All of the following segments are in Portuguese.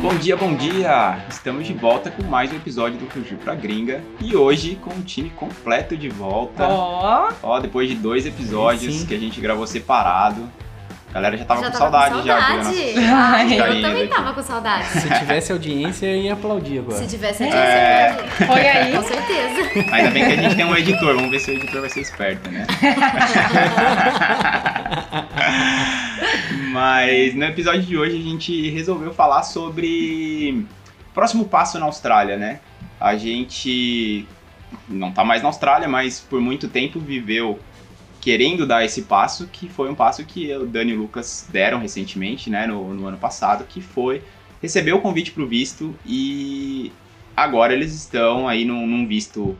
Bom dia, bom dia! Estamos de volta com mais um episódio do Fugir pra Gringa e hoje com o time completo de volta. Ó, Ó, depois de dois episódios Sim. que a gente gravou separado, a galera já tava já com tava saudade, com já. saudade. viu, Ai, nossas eu carinhas também aqui. tava com saudade. Se tivesse audiência, eu ia aplaudir agora. Se tivesse É. audiência, foi aí. com certeza. Ainda bem que a gente tem um editor, vamos ver se o editor vai ser esperto, né? Mas no episódio de hoje a gente resolveu falar sobre próximo passo na Austrália, né? A gente não tá mais na Austrália, mas por muito tempo viveu querendo dar esse passo, que foi um passo que o Dani e o Lucas deram recentemente, né, no, no ano passado, que foi receber o convite para o visto e agora eles estão aí num, num visto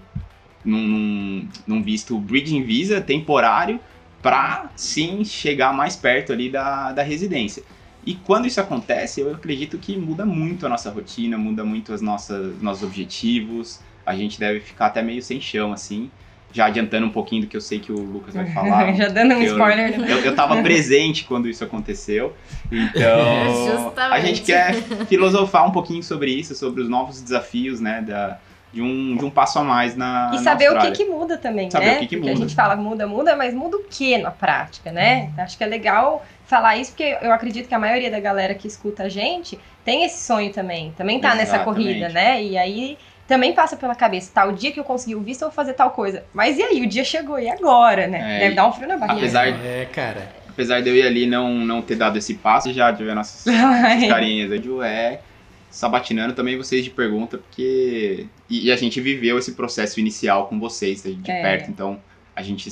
num, num, num visto bridging visa temporário para sim chegar mais perto ali da, da residência. E quando isso acontece, eu acredito que muda muito a nossa rotina, muda muito as nossas nossos objetivos. A gente deve ficar até meio sem chão assim. Já adiantando um pouquinho do que eu sei que o Lucas vai falar. já dando um Eu- spoiler. né? Eu, eu tava presente quando isso aconteceu. Então, Justamente. a gente quer filosofar um pouquinho sobre isso, sobre os novos desafios, né, da, de, um, de um passo a mais na E na saber o que, que muda também, Saber né? o que que porque muda. a gente fala muda, muda, mas muda o que na prática, né? Acho que é legal falar isso, porque eu acredito que a maioria da galera que escuta a gente tem esse sonho também. Também tá nessa Exatamente. corrida, né? E aí também passa pela cabeça, tá, o dia que eu conseguir o visto eu vou fazer tal coisa. Mas e aí, o dia chegou, e agora, né? É, Deve dar um frio na barriga. Apesar, É, cara. apesar de eu ir ali não, não ter dado esse passo, já tiver nossas carinhas aí, é sabatinando também vocês de pergunta, porque. E, e a gente viveu esse processo inicial com vocês de É. perto, então a gente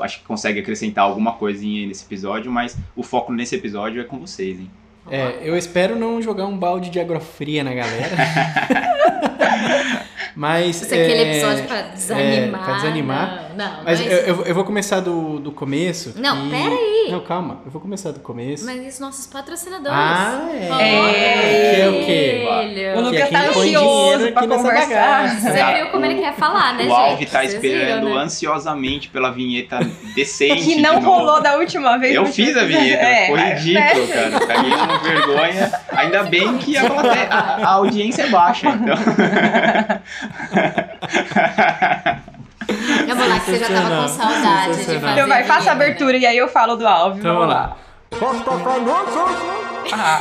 acho que consegue acrescentar alguma coisinha aí nesse episódio, mas o foco nesse episódio é com vocês, hein? É, eu espero não jogar um balde de água fria na galera. Mas. Isso é aquele é, episódio pra desanimar. pra desanimar. Não, Mas não eu, é eu, eu vou começar do, do começo. Não, e- pera Não, calma. Eu vou começar do começo. Mas nossos patrocinadores. Ah, é. É. Que é o quê? O. Lucas aqui tá ansioso pra conversar. Você Cara, viu como ele o- quer falar, né, o gente? Alve tá Vocês esperando viram, né? ansiosamente pela vinheta decente. Que não de rolou da última vez. Eu fiz a último vinheta, episódio. foi É, ridículo, fecha. cara. Caguei uma vergonha. Ainda bem que a, plateia- a- a audiência é baixa, então. Vamos lá, que você já tava com saudade de fazer. Então vai, faça a né? abertura e aí eu falo do Alves. Então vamos lá. Ah,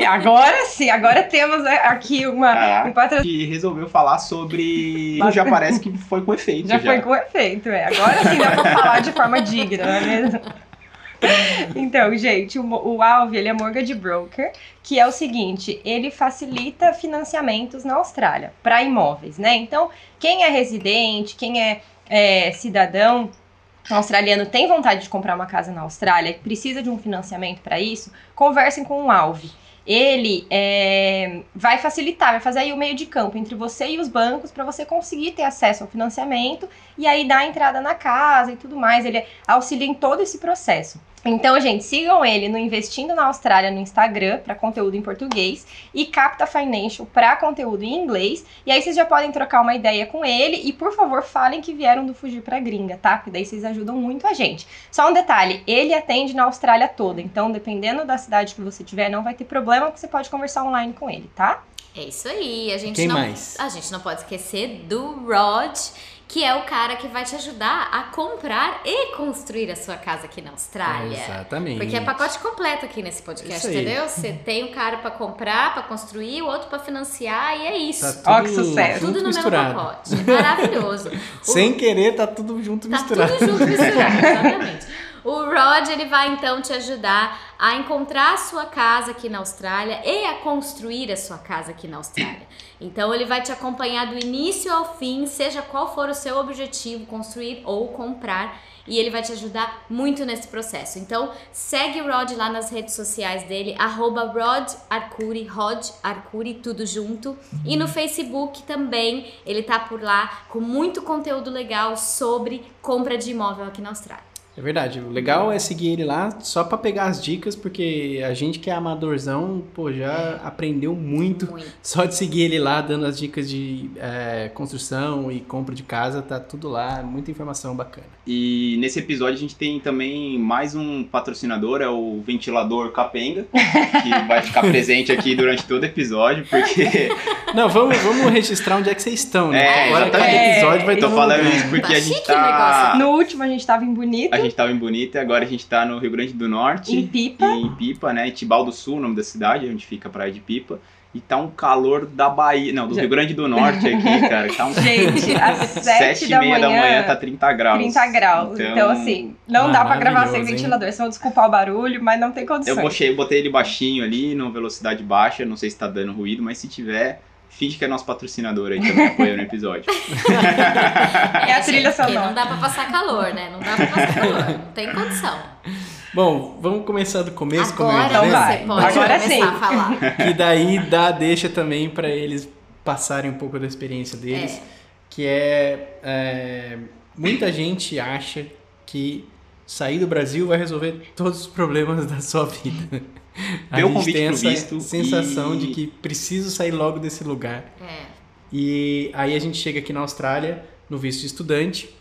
e agora sim, agora temos aqui uma, Caraca. um patrocínio. E resolveu falar sobre. Já parece que foi com efeito. Já foi com efeito, é. Agora sim dá pra falar de forma digna, não é mesmo? Então, gente, o, o ele é mortgage broker, que é o seguinte, ele facilita financiamentos na Austrália para imóveis, né? Então, quem é residente, quem é, é, cidadão australiano tem vontade de comprar uma casa na Austrália e precisa de um financiamento para isso, conversem com o Alve. Ele é, vai facilitar, vai fazer aí o meio de campo entre você e os bancos para você conseguir ter acesso ao financiamento e aí dar a entrada na casa e tudo mais. Ele auxilia em todo esse processo. Então, gente, sigam ele no Investindo na Austrália no Instagram para conteúdo em português e Capta Financial para conteúdo em inglês. E aí vocês já podem trocar uma ideia com ele e, por favor, falem que vieram do Fugir pra Gringa, tá? Porque daí vocês ajudam muito a gente. Só um detalhe, ele atende na Austrália toda, então dependendo da cidade que você tiver, não vai ter problema, porque você pode conversar online com ele, tá? É isso aí. A gente Quem não, mais? A gente não pode esquecer do Rod, que é o cara que vai te ajudar a comprar e construir a sua casa aqui na Austrália. Exatamente. Porque é pacote completo aqui nesse podcast, entendeu? Você tem um cara pra comprar, pra construir, o outro pra financiar e é isso. Tá Ó, que sucesso. tudo no misturado. mesmo pacote. Maravilhoso. O- Sem querer, tá tudo junto Tá misturado. tudo junto misturado, exatamente. O Rod, ele vai então te ajudar a encontrar a sua casa aqui na Austrália e a construir a sua casa aqui na Austrália. Então ele vai te acompanhar do início ao fim, seja qual for o seu objetivo, construir ou comprar, e ele vai te ajudar muito nesse processo. Então segue o Rod lá nas redes sociais dele, arroba Rod Arcuri, Rod Arcuri, tudo junto. E no Facebook também, ele tá por lá com muito conteúdo legal sobre compra de imóvel aqui na Austrália. É verdade. O legal é seguir ele lá só pra pegar as dicas, porque a gente que é amadorzão, pô, já aprendeu muito. Muito. Só de seguir ele lá, dando as dicas de é, construção e compra de casa, tá tudo lá, muita informação bacana. E nesse episódio a gente tem também mais um patrocinador, é o ventilador Capenga, que vai ficar presente aqui durante todo o episódio, porque Não, vamos, vamos registrar onde é que vocês estão, né? É, Agora cada episódio vai ter tô falando lugar. isso porque Tá a gente tá. negócio. No último a gente tava em Bonito, A gente tava em Bonita e agora a gente tá no Rio Grande do Norte. em Pipa. e em Pipa, né? Tibau do Sul, o nome da cidade, onde fica a praia de Pipa. E tá um calor da Bahia. Não, do Já- Rio Grande do Norte aqui, cara. Tá um Gente, às 7 sete e da meia manhã, da manhã tá 30 graus. 30 graus. Então, assim, não dá pra gravar sem hein? ventilador. Vocês vão desculpar o barulho, mas não tem condições. Eu botei, botei ele baixinho ali, numa velocidade baixa. Não sei se tá dando ruído, mas se tiver, finge que é nosso patrocinador aí também apoia no episódio. É a trilha Porque sonora. não dá pra passar calor, né? Não dá pra passar calor. Não tem condição. Bom, vamos começar do começo, como eu Agora Então dizendo, vai. você pode Agora começar sim. a falar. que daí dá deixa também pra eles passarem um pouco da experiência deles, É. que é, é, muita gente acha que sair do Brasil vai resolver todos os problemas da sua vida. A Deu gente tem essa visto sensação e- de que preciso sair logo desse lugar. É. E aí a gente chega aqui na Austrália no visto de estudante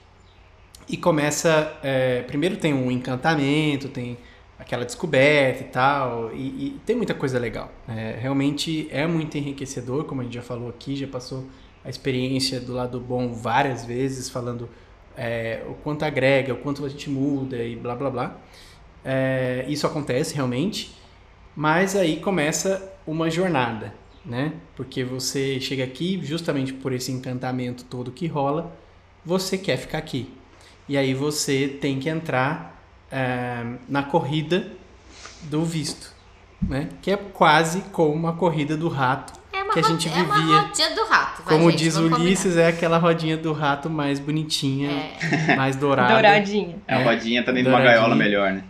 e começa. é, primeiro tem um encantamento, tem aquela descoberta e tal, e, e tem muita coisa legal. né? realmente é muito enriquecedor, como a gente já falou aqui, já passou a experiência do lado bom várias vezes, falando é, o quanto agrega, o quanto a gente muda e blá blá blá. É, isso acontece realmente, mas aí começa uma jornada, né? Porque você chega aqui justamente por esse encantamento todo que rola, você quer ficar aqui. E aí você tem que entrar é, na corrida do visto, né? Que é quase como uma corrida do rato. É uma, Que a gente é uma vivia. rodinha do rato. vai, Como gente, diz Ulisses, é aquela rodinha do rato mais bonitinha, combinar. mais dourada. Douradinha. É, a É. rodinha tá dentro de uma gaiola melhor, né?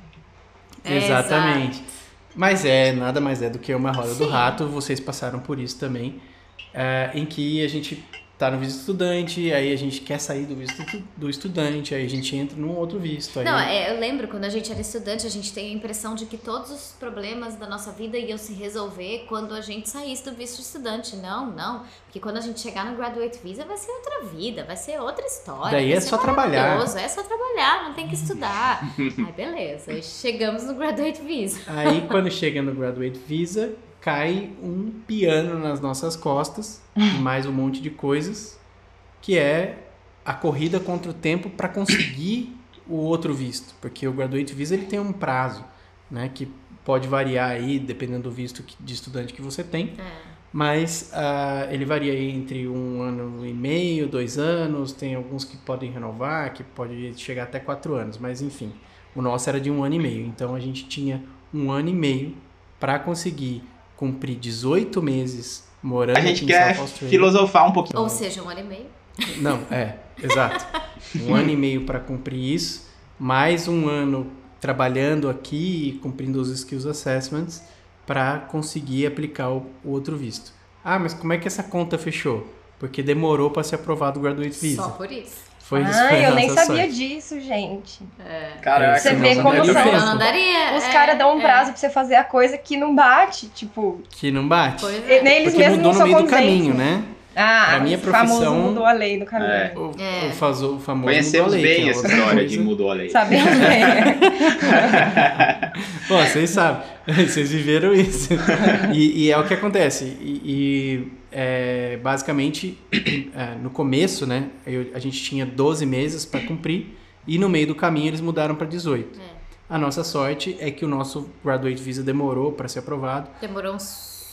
É, Exatamente. exato. Mas é, nada mais é do que uma roda do Sim. rato, vocês passaram por isso também, é, em que a gente tá no visto estudante, aí a gente quer sair do visto do estudante, aí a gente entra num outro visto. Aí Não, é, eu lembro quando a gente era estudante, a gente tem a impressão de que todos os problemas da nossa vida iam se resolver quando a gente saísse do visto estudante. Não, não. Porque quando a gente chegar no Graduate Visa vai ser outra vida, vai ser outra história. Daí é só trabalhar. É só trabalhar, não tem que estudar. Aí beleza, aí chegamos no Graduate Visa. Aí quando chega no Graduate Visa, cai um piano nas nossas costas, e mais um monte de coisas, que é a corrida contra o tempo para conseguir o outro visto, porque o Graduate Visa ele tem um prazo, né, que pode variar aí dependendo do visto de estudante que você tem, É. mas ah, ele varia entre um ano e meio, dois anos, tem alguns que podem renovar, que pode chegar até quatro anos, mas enfim, o nosso era de um ano e meio, então a gente tinha um ano e meio para conseguir cumprir 18 meses morando A gente aqui em quer South Australia. filosofar um pouquinho. Ou seja, um ano e meio. Não, é, exato. Um ano e meio para cumprir isso, mais um ano trabalhando aqui e cumprindo os skills assessments para conseguir aplicar o, o outro visto. Ah, mas como é que essa conta fechou? Porque demorou para ser aprovado o Graduate Visa. Só por isso. Foi isso. Ah, eu nem sabia disso, gente. Caraca, Você vê como são- tempo. Não daria. Os é, caras dão um é. prazo pra você fazer a coisa que não bate, tipo, Que não bate. E- é. nem eles Porque mesmos mudou não no são meio do caminho, né? Ah, Pra minha o famoso profissão- mudou a lei no caminho. É. O, É. o, fazo- o famoso Conhecemos mudou a lei, que bem é essa história de mudou a lei. Sabemos bem. Bom, vocês sabem, vocês viveram isso. E, e é o que acontece. E, e, é, basicamente, é, no começo, né, eu- a gente tinha 12 meses para cumprir e no meio do caminho eles mudaram para 18. É. A nossa sorte é que o nosso Graduate Visa demorou para ser aprovado. Demorou uns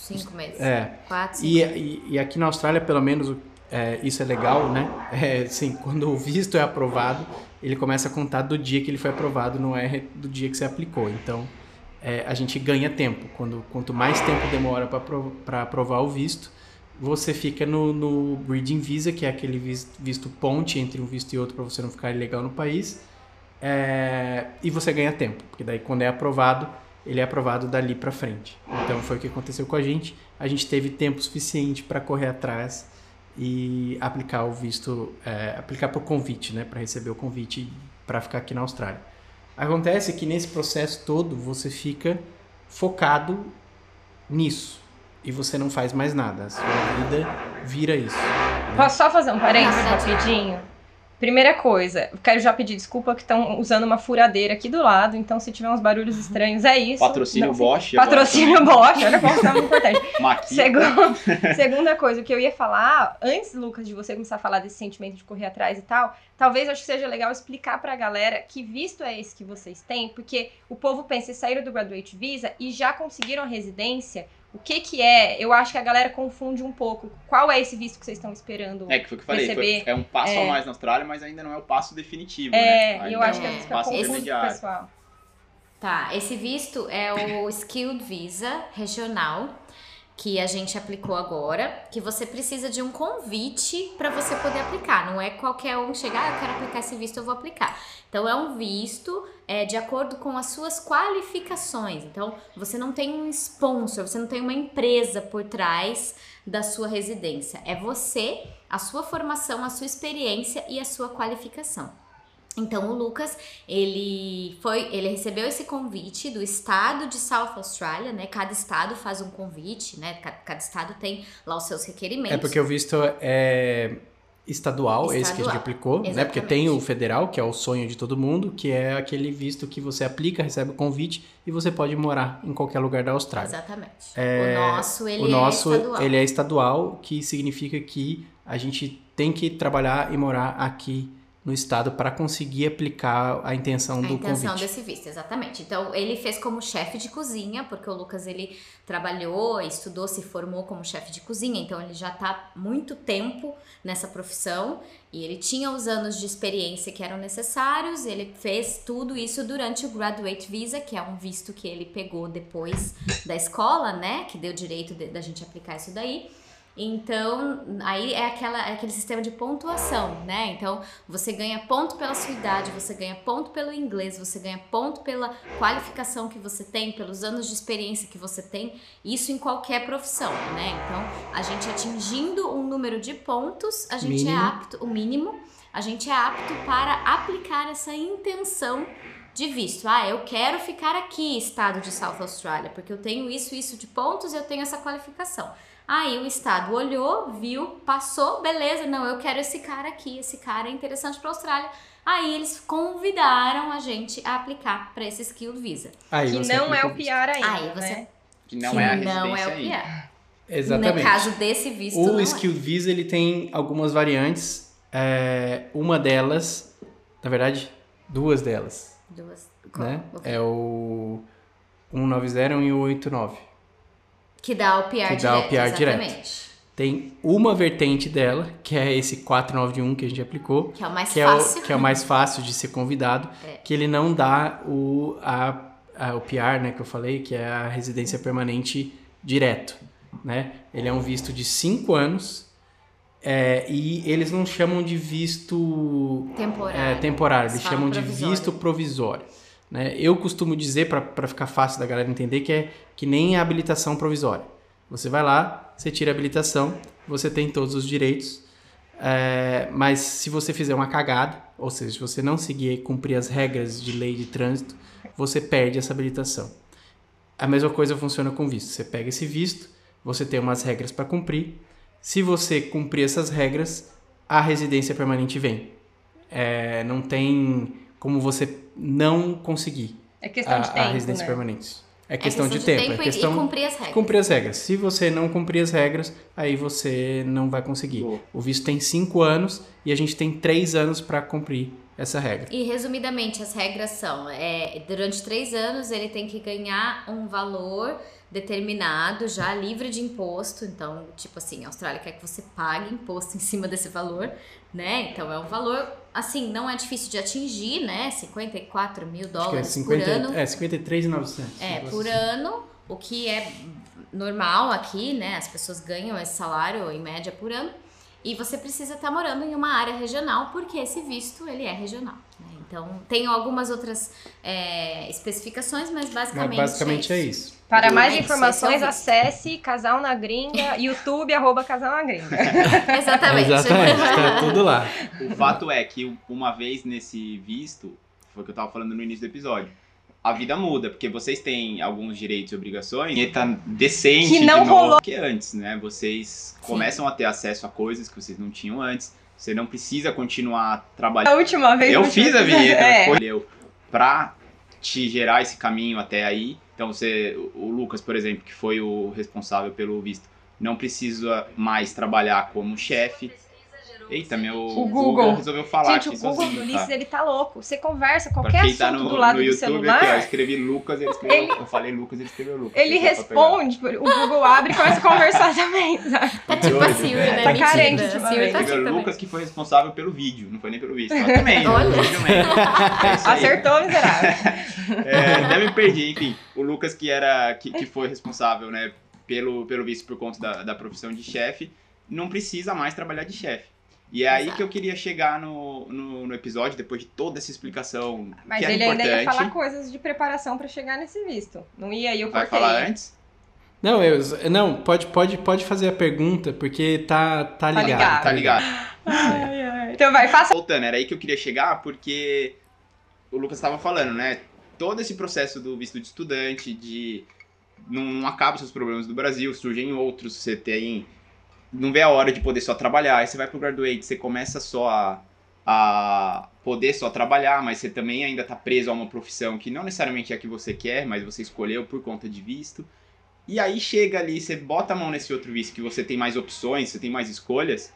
cinco meses. É, Quatro, cinco e, e, e aqui na Austrália, pelo menos, é, isso é legal, né? É, sim, quando o visto é aprovado, ele começa a contar do dia que ele foi aprovado, não é do dia que você aplicou. Então, é, a gente ganha tempo. Quando, quanto mais tempo demora para aprovar o visto, você fica no, no Bridging Visa, que é aquele vis- visto ponte entre um visto e outro para você não ficar ilegal no país. É, e você ganha tempo, porque daí quando é aprovado, ele é aprovado dali para frente. Então foi o que aconteceu com a gente. A gente teve tempo suficiente para correr atrás e aplicar o visto, é, aplicar para o convite, né, para receber o convite para ficar aqui na Austrália. Acontece que nesse processo todo você fica focado nisso e você não faz mais nada. A sua vida vira isso. Posso só fazer um parênteses rapidinho? Primeira coisa, quero já pedir desculpa que estão usando uma furadeira aqui do lado, então se tiver uns barulhos estranhos é isso. Patrocínio Não- Bosch. Patrocínio Bosch, olha como tá muito importante. Maqui. Segundo, segunda coisa, o que eu ia falar, antes, Lucas, de você começar a falar desse sentimento de correr atrás e tal, talvez eu acho que seja legal explicar pra galera que visto é esse que vocês têm, porque o povo pensa, vocês saíram do Graduate Visa e já conseguiram a residência, o que que é? Eu acho que a galera confunde um pouco. Qual é esse visto que vocês estão esperando? É que foi o que eu falei, foi- é um passo É. a mais na Austrália, mas ainda não é o passo definitivo, É, né? e eu acho que é às um fica passo confuso pro intermediário. pessoal. Tá, esse visto é o Skilled Visa regional que a gente aplicou agora, que você precisa de um convite para você poder aplicar. Não é qualquer um chegar, ah, eu quero aplicar esse visto, eu vou aplicar. Então é um visto é, de acordo com as suas qualificações. Então você não tem um sponsor, você não tem uma empresa por trás da sua residência. É você, a sua formação, a sua experiência e a sua qualificação. Então o Lucas, ele foi, ele recebeu esse convite do estado de South Australia, né? Cada estado faz um convite, né? Cada, cada estado tem lá os seus requerimentos. É porque o visto é estadual, esse que a gente Estadual, aplicou, né? Porque exatamente. tem o federal, que é o sonho de todo mundo, que é aquele visto que você aplica, recebe o convite e você pode morar em qualquer lugar da Austrália. Exatamente. É, o nosso, ele o nosso, é estadual. ele é estadual, que significa que a gente tem que trabalhar e morar aqui no estado para conseguir aplicar a intenção a do intenção convite. desse visto, exatamente. Então, ele fez como chefe de cozinha, porque o Lucas, ele trabalhou, estudou, se formou como chefe de cozinha, então ele já tá muito tempo nessa profissão e ele tinha os anos de experiência que eram necessários, ele fez tudo isso durante o Graduate Visa, que é um visto que ele pegou depois da escola, né, que deu direito de- da gente aplicar isso daí. Então, aí é, aquela, é aquele sistema de pontuação, né? Então, você ganha ponto pela sua idade, você ganha ponto pelo inglês, você ganha ponto pela qualificação que você tem, pelos anos de experiência que você tem, isso em qualquer profissão, né? Então, a gente atingindo um número de pontos, a gente é Mínimo. apto, o mínimo, a gente é apto para aplicar essa intenção de visto. Ah, eu quero ficar aqui, estado de South Australia, porque eu tenho isso, isso de pontos e eu tenho essa qualificação. Aí o Estado olhou, viu, passou, beleza, não, eu quero esse cara aqui, esse cara é interessante para a Austrália. Aí eles convidaram a gente a aplicar para esse Skilled Visa. Aí Que não é o. PR ainda, Aí você- né? Que não que é a não é o. PR. Exatamente. No caso desse visto, O não é. Skilled Visa ele tem algumas variantes. É, uma delas, na verdade, duas delas, Duas. né? O quê? É o 190 e o 89. Que dá o PR Que direto. dá o PR direto. exatamente. Tem uma vertente dela, que é esse 491 que a gente aplicou, Que é o mais que é fácil. o, que é o mais fácil de ser convidado, É. que ele não dá o, a, a- o PR, né, que eu falei, que é a residência permanente direto, né? Ele é um visto de cinco anos é, e eles não chamam de visto Temporário. é, temporário, Eles eles chamam de visto provisório. Né? Eu costumo dizer, para ficar fácil da galera entender, que é que nem a habilitação provisória. Você vai lá, você tira a habilitação, você tem todos os direitos, é, mas se você fizer uma cagada, ou seja, se você não seguir cumprir as regras de lei de trânsito, você perde essa habilitação. A mesma coisa funciona com visto. Você pega esse visto, você tem umas regras para cumprir. Se você cumprir essas regras, a residência permanente vem. É, não tem como você não conseguir É questão a, de a tempo, residência né? permanente. É questão, de, tempo, é e- questão e cumprir as regras. cumprir as regras. Se você não cumprir as regras, aí você não vai conseguir. Boa. O visto tem cinco anos e a gente tem três anos para cumprir essa regra. E resumidamente, as regras são: é, durante três anos ele tem que ganhar um valor determinado, já livre de imposto. Então, tipo assim, a Austrália quer que você pague imposto em cima desse valor, né? Então é um valor, assim, não é difícil de atingir, né? 54 mil é, dólares 50, por ano. é 53,900. É, por assim. ano, o que é normal aqui, né? As pessoas ganham esse salário em média por ano. E você precisa estar morando em uma área regional, porque esse visto, ele é regional. né? Então, tem algumas outras é, especificações, mas Mas basicamente, basicamente é é isso. Para mais É isso, informações, é acesse Casal na Gringa, YouTube, arroba Casal na Gringa. Exatamente. Exatamente, tá tudo lá. O fato é que uma vez nesse visto, foi o que eu tava falando no início do episódio. A vida muda, porque vocês têm alguns direitos e obrigações e tá decente Que não de novo rolou. que antes, né? Vocês começam a ter acesso a coisas que vocês não tinham antes. Você não precisa continuar trabalhando. A última vez Eu fiz a vinheta, É. escolheu pra te gerar esse caminho até aí. Então você, o Lucas, por exemplo, que foi o responsável pelo visto, não precisa mais trabalhar como chefe. Eita, meu O Google. resolveu falar Gente, o aqui Google sozinho, do tá? Ulisses, ele tá louco. Você conversa qualquer quem assunto tá no, do lado no do YouTube celular, aqui, ó, eu escrevi Lucas, ele escreveu. Ele- Eu falei Lucas, ele escreveu Lucas. ele responde, o Google abre e começa a conversar também, sabe? Tá tipo a Siri, né? Tá carente A Siri ultimamente. tá assim Escreveu também. Lucas que foi responsável pelo vídeo, não foi nem pelo também, Olha. vídeo. É isso aí. Acertou, miserável. É, até me perdi, enfim. O Lucas que era que, que foi responsável, né, pelo, pelo visto por conta da, da profissão de chefe, não precisa mais trabalhar de chefe. E é aí Exato. que eu queria chegar no, no, no episódio, depois de toda essa explicação Mas que é ele ainda ia falar coisas de preparação pra chegar nesse visto. Não ia, e eu Vai cortei. falar antes? Não, eu, não pode, pode, pode fazer a pergunta, porque tá, tá ligado. ligado. Tá ligado? Ai, ai. Então vai, faça. Voltando, era aí que eu queria chegar, porque o Lucas estava falando, né? Todo esse processo do visto de estudante, de não, não acaba os seus problemas do Brasil, surgem outros, você tem. Não vê a hora de poder só trabalhar. Aí você vai pro graduate, você começa só a, a poder só trabalhar, mas você também ainda tá preso a uma profissão que não necessariamente é a que você quer, mas você escolheu por conta de visto. E aí chega ali, você bota a mão nesse outro visto que você tem mais opções, você tem mais escolhas.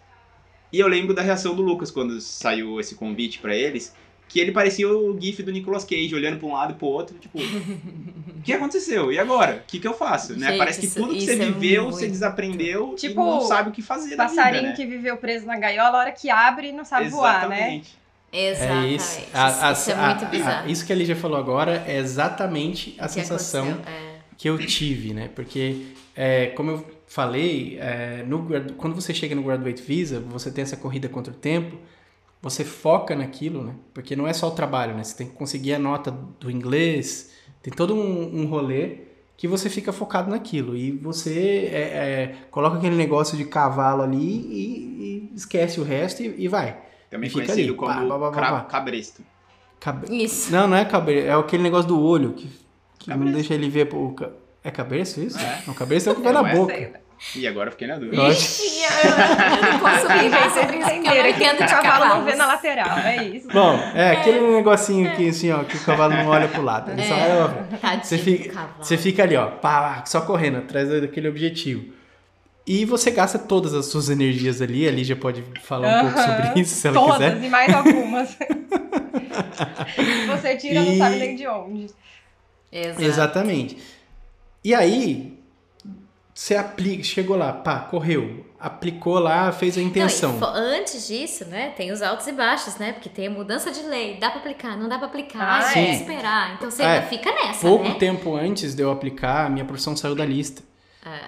E eu lembro da reação do Lucas quando saiu esse convite pra eles, que ele parecia o gif do Nicolas Cage, olhando pra um lado e pro outro, tipo, o que aconteceu? E agora? O que, que eu faço? Né? Gente, Parece que tudo que você é viveu, muito. você desaprendeu Tipo, e não sabe o que fazer na Passarinho vida, né? que viveu preso na gaiola, a hora que abre não sabe voar, né? Exatamente. É Exatamente. isso. A- a- isso é a- muito a- bizarro. isso que a Lígia falou agora é exatamente a que sensação é. que eu tive, né? Porque, é, como eu falei, é, no quando você chega no Graduate Visa, você tem essa corrida contra o tempo, você foca naquilo, né? Porque não é só o trabalho, né? Você tem que conseguir a nota do inglês, tem todo um, um rolê que você fica focado naquilo. E você é, é, coloca aquele negócio de cavalo ali e, e esquece o resto e, e vai. Também E fica conhecido ali, como pá, pá, pá, pá, cabresto. Cabe- Isso. Não, não é cabresto, é aquele negócio do olho que, que não deixa ele ver É cabresto isso? É. Não, cabresto é o que vai na é? boca. E agora eu fiquei na dúvida. Ixi, eu, não consigo Enfim, ver gente, vocês eu entenderam não que o de cavalo não vê na lateral, é isso. Bom, é aquele negocinho que assim, ó, que o cavalo não olha pro lado. Ele só olha. Tadinho Você fica, você fica ali, ó, pá, só correndo atrás daquele objetivo. E você gasta todas as suas energias ali. A Lígia pode falar um pouco Aham. sobre isso, se ela Todas quiser. e mais algumas. Você tira, não E- sabe nem de onde. Exato. Exatamente. E aí, você aplica, chegou lá, pá, correu, aplicou lá, fez a Não, intenção. fo- antes disso, né, tem os altos e baixos, né? Porque tem a mudança de lei. Dá pra aplicar, não dá pra aplicar. Ah, tem que é. esperar. Então você É, ainda fica nessa, Pouco né? tempo antes de eu aplicar, a minha profissão saiu da lista É.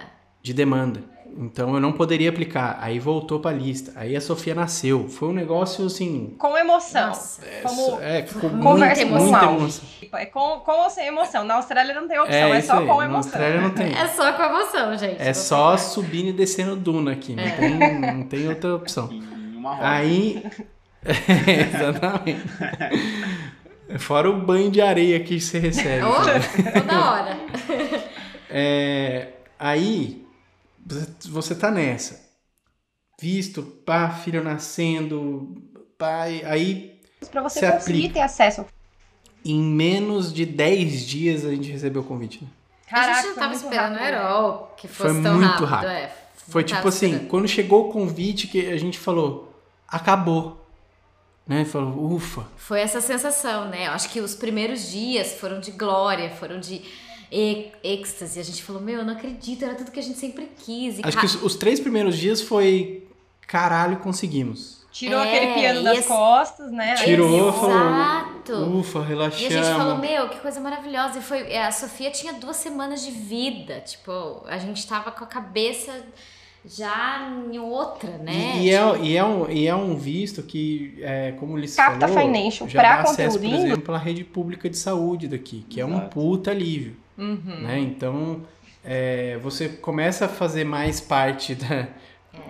de demanda. Então eu não poderia aplicar. Aí voltou pra lista. Aí a Sofia nasceu. Foi um negócio assim. Com emoção. Nossa. Como É, com Conversa muita, com muita emoção. é com, com ou sem emoção. Na Austrália não tem opção, é, isso só aí. com Na emoção. Austrália não tem. É só com emoção, gente. É só tem- subindo e descendo duna aqui. Não, É. tem, não tem outra opção. Aí. Exatamente. Fora o banho de areia que você recebe. Oh, toda hora. É, aí, você- tá nessa. Visto, pá, filho nascendo, pai. Aí, Pra você Se conseguir aplica. ter acesso. em menos de 10 dias, a gente recebeu o convite. né? a gente Caraca, não foi tava esperando o rápido, né? Herol que Foi fosse tão muito rápido. rápido. É, Foi tipo assim, esperando. quando chegou o convite que a gente falou, acabou. Né? Falou, ufa. Foi essa sensação, né? Eu acho que os primeiros dias foram de glória, foram de êxtase. A gente falou, meu, eu não acredito, era tudo que a gente sempre quis. E Acho que os, os três primeiros dias foi, caralho, conseguimos. Tirou É, aquele piano das esse- costas, né? Tirou, assim, falou, Exato. ufa, E a relaxamos. gente falou, meu, que coisa maravilhosa. E foi, é, a Sofia tinha duas semanas de vida. Tipo, a gente tava com a cabeça já em outra, né? E, e é, e, é um, e é um visto que, é, como o Ulisses Capta falou, Financial já pra dá acesso, por exemplo, pela rede pública de saúde daqui, que é um Exato. puta alívio. Uhum. Né? Então, é, você começa a fazer mais parte da-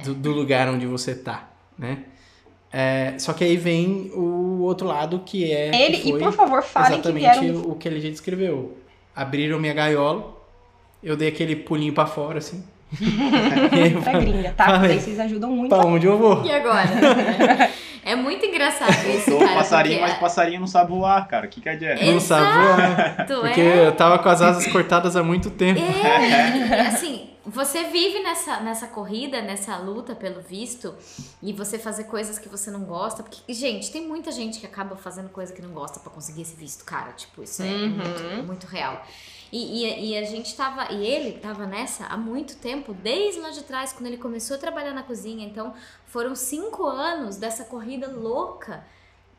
do, do lugar onde você tá, né? É, só que aí vem o outro lado que é. Ele, que e por favor, falem que exatamente vieram. o que ele já descreveu. Abriram minha gaiola, eu dei aquele pulinho pra fora, assim. Eu Pra falei, gringa, tá? falei, Daí vocês ajudam muito. pra onde eu vou? E agora? É muito engraçado isso, Sou cara. passarinho, porque mas passarinho não sabe voar, cara. O que, que adianta? Não sabe voar. Porque é. eu tava com as asas cortadas há muito tempo. É, e, assim, você vive nessa, nessa corrida, nessa luta pelo visto, e você fazer coisas que você não gosta. Porque, gente, tem muita gente que acaba fazendo coisa que não gosta pra conseguir esse visto, cara. Tipo, isso é Uhum. muito, muito real. E, e, e a gente tava, e ele tava nessa há muito tempo, desde lá de trás, quando ele começou a trabalhar na cozinha. Então, foram cinco anos dessa corrida louca.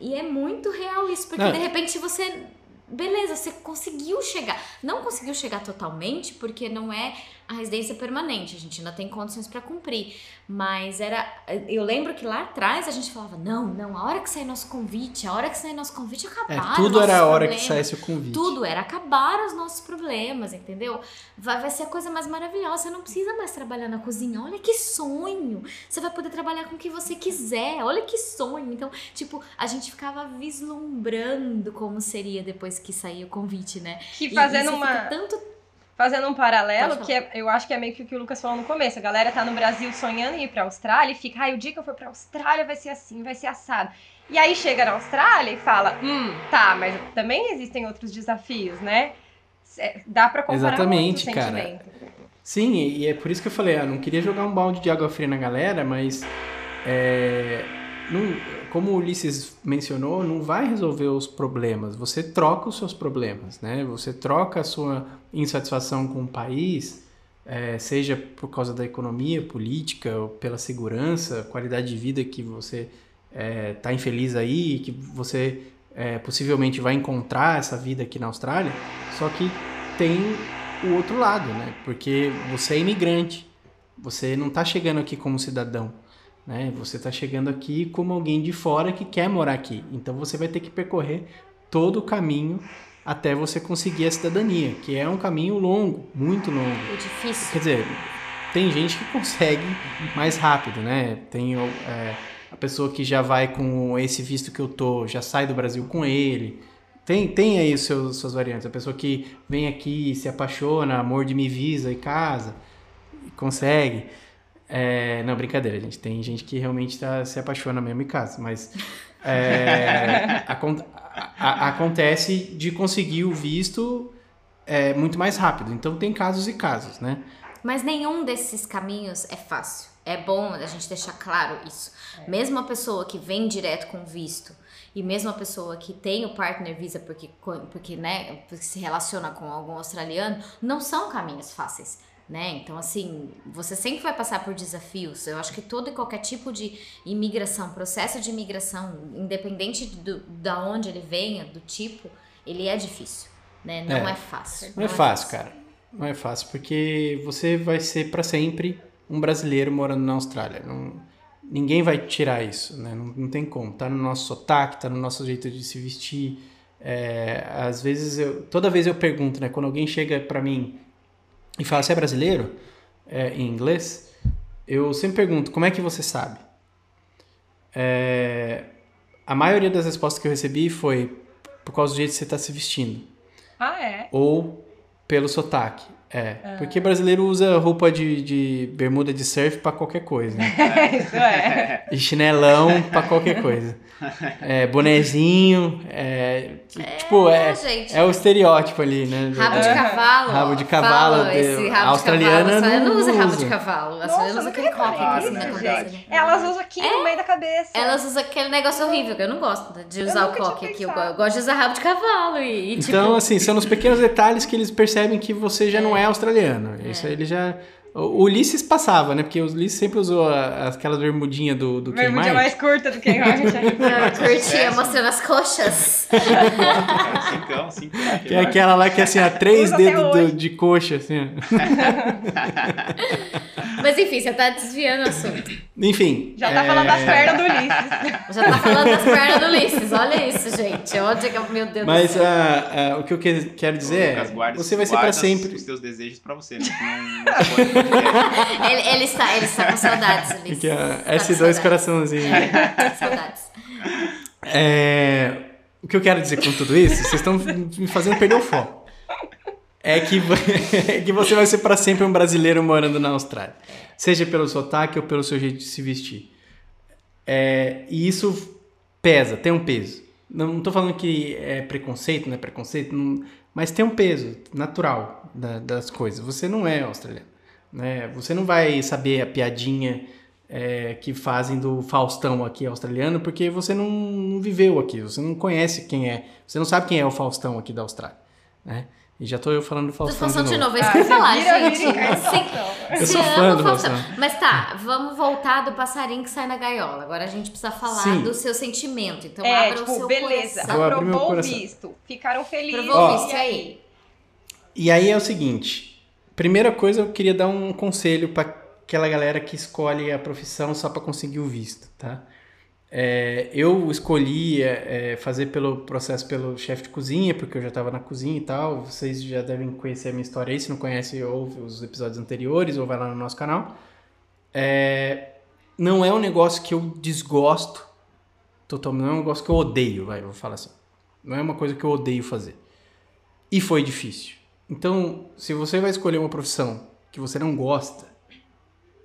E é muito real isso, porque Não. de repente você. Beleza, você conseguiu chegar. Não conseguiu chegar totalmente, porque não é a residência permanente, a gente ainda tem condições pra cumprir. Mas era. Eu lembro que lá atrás a gente falava: não, não, a hora que sair nosso convite, a hora que sair nosso convite, É, acabaram. tudo era a hora que problemas. saísse o convite. Tudo era acabar os nossos problemas, entendeu? Vai, vai ser a coisa mais maravilhosa. Você não precisa mais trabalhar na cozinha. Olha que sonho! Você vai poder trabalhar com o que você quiser. Olha que sonho. Então, tipo, a gente ficava vislumbrando como seria depois que saía o convite, né? Que E- fazendo e você uma. fica tanto Fazendo um paralelo, que é- eu acho que é meio que o que o Lucas falou no começo. A galera tá no Brasil sonhando em ir pra Austrália e fica, ai, o dia que eu for pra Austrália vai ser assim, vai ser assado. E aí chega na Austrália e fala, hum, tá, mas também existem outros desafios, né? Dá pra comparar Exatamente, muito o cara. sentimento. Sim, e é por isso que eu falei, ah, não queria jogar um balde de água fria na galera, mas é, não- como o Ulisses mencionou, não vai resolver os problemas. Você troca os seus problemas, né? Você troca a sua insatisfação com o país, é, seja por causa da economia, política, ou pela segurança, qualidade de vida que você está infeliz aí, que você é, possivelmente vai encontrar essa vida aqui na Austrália. Só que tem o outro lado, né? Porque você é imigrante, você não está chegando aqui como cidadão, né? Você está chegando aqui como alguém de fora que quer morar aqui. Então você vai ter que percorrer todo o caminho até você conseguir a cidadania, que é um caminho longo, muito longo. o difícil. Quer dizer, tem gente que consegue mais rápido, né? Tem é, a pessoa que já vai com esse visto que eu tô, já sai do Brasil com ele. Tem, tem aí os seus, suas variantes. A pessoa que vem aqui, se apaixona, amor de me visa e casa, consegue. É, não, brincadeira, gente. Tem gente que realmente tá, se apaixona mesmo e casa, mas é, acon- a- a- acontece de conseguir o visto é, muito mais rápido. Então tem casos e casos, né? Mas nenhum desses caminhos é fácil. É bom a gente deixar claro isso. Mesmo a pessoa que vem direto com visto e mesmo a pessoa que tem o partner visa porque, porque, né, porque se relaciona com algum australiano, não são caminhos fáceis. Né? Então, assim, você sempre vai passar por desafios. Eu acho que todo e qualquer tipo de imigração, processo de imigração, independente do, da onde ele venha, do tipo, ele é difícil. Né? Não é, É. fácil. Não é fácil, cara. Não é fácil, porque você vai ser para sempre um brasileiro morando na Austrália. Não, ninguém vai tirar isso, né? Não, não tem como. Tá no nosso sotaque, tá no nosso jeito de se vestir. É, às vezes eu, toda vez eu pergunto, né? Quando alguém chega para mim e fala, você é brasileiro? É, em inglês, eu sempre pergunto, como é que você sabe? É, a maioria das respostas que eu recebi foi por causa do jeito que você está se vestindo Ah, é? ou pelo sotaque. É, porque brasileiro usa roupa de, de bermuda de surf pra qualquer coisa. né? Isso é. E chinelão pra qualquer coisa. É, bonezinho, é, tipo, é, gente. é o estereótipo ali, né? Rabo de Aham. cavalo. Rabo de cavalo, de- esse rabo a australiana de cavalo. A australiana não não usa rabo de cavalo. A Nossa, australiana usa aquele coque assim na cabeça. né? Elas usam aqui no meio da cabeça. Elas usam aquele negócio horrível, que eu não gosto de usar o coque aqui. Eu gosto de usar rabo de cavalo e, e, tipo... Então, assim, são nos pequenos detalhes que eles percebem que você já não é australiano. Isso aí ele já. O Ulisses passava, né? Porque o Ulisses sempre usou a- aquelas bermudinhas do, do Ken Bermudinha Mike. mais curta do que a gente. eu curtia mostrando as coxas. Cincão, cincão. Que é aquela lá que é assim, a três dedos do- de coxa, assim. Mas enfim, você tá desviando o assunto. Enfim. Já tá é, falando das pernas do Ulisses. Já tá falando das pernas do Ulisses. Olha isso, gente. Onde que... Meu Deus Mas do céu. ah, ah, o que eu que- quero dizer Lucas, é, você vai ser pra guarda sempre. os teus desejos pra você, né? Não- não. Ele, ele, está, ele está com saudades, Ulisses. Aqui, ó, Está com S2 saudades. coraçãozinho. Saudades. É, o que eu quero dizer com tudo isso, vocês estão me fazendo perder o foco. É que, é que você vai ser para sempre um brasileiro morando na Austrália. Seja pelo sotaque ou pelo seu jeito de se vestir. É, e isso pesa, tem um peso. Não, tô falando que é preconceito, não é preconceito, não- mas tem um peso natural da- das coisas. Você não é australiano. Né? Você não vai saber a piadinha é, que fazem do Faustão aqui australiano, porque você não, não viveu aqui, você não conhece quem é, você não sabe quem é o Faustão aqui da Austrália, né? E já tô eu falando do Do Faustão, Faustão de de novo. novo, é isso que eu ia falar, vira, gente. Sim. Eu sou Você fã ama do o Faustão. Faustão. Mas tá, vamos voltar do passarinho que sai na gaiola. Agora a gente precisa falar Sim. do seu sentimento. Então É, abra o tipo, seu beleza, meu aprovou o coração. visto. Ficaram felizes. Provou o visto, aí? E aí é o seguinte, primeira coisa eu queria dar um conselho para aquela galera que escolhe a profissão só para conseguir o visto, tá? É, eu escolhi é, é, fazer pelo processo pelo chefe de cozinha, porque eu já estava na cozinha e tal. Vocês já devem conhecer a minha história aí. Se não conhece, ouve os episódios anteriores ou vai lá no nosso canal. É, não é um negócio que eu desgosto totalmente, não é um negócio que eu odeio, vai, vou falar assim. Não é uma coisa que eu odeio fazer. E foi difícil. Então, se você vai escolher uma profissão que você não gosta,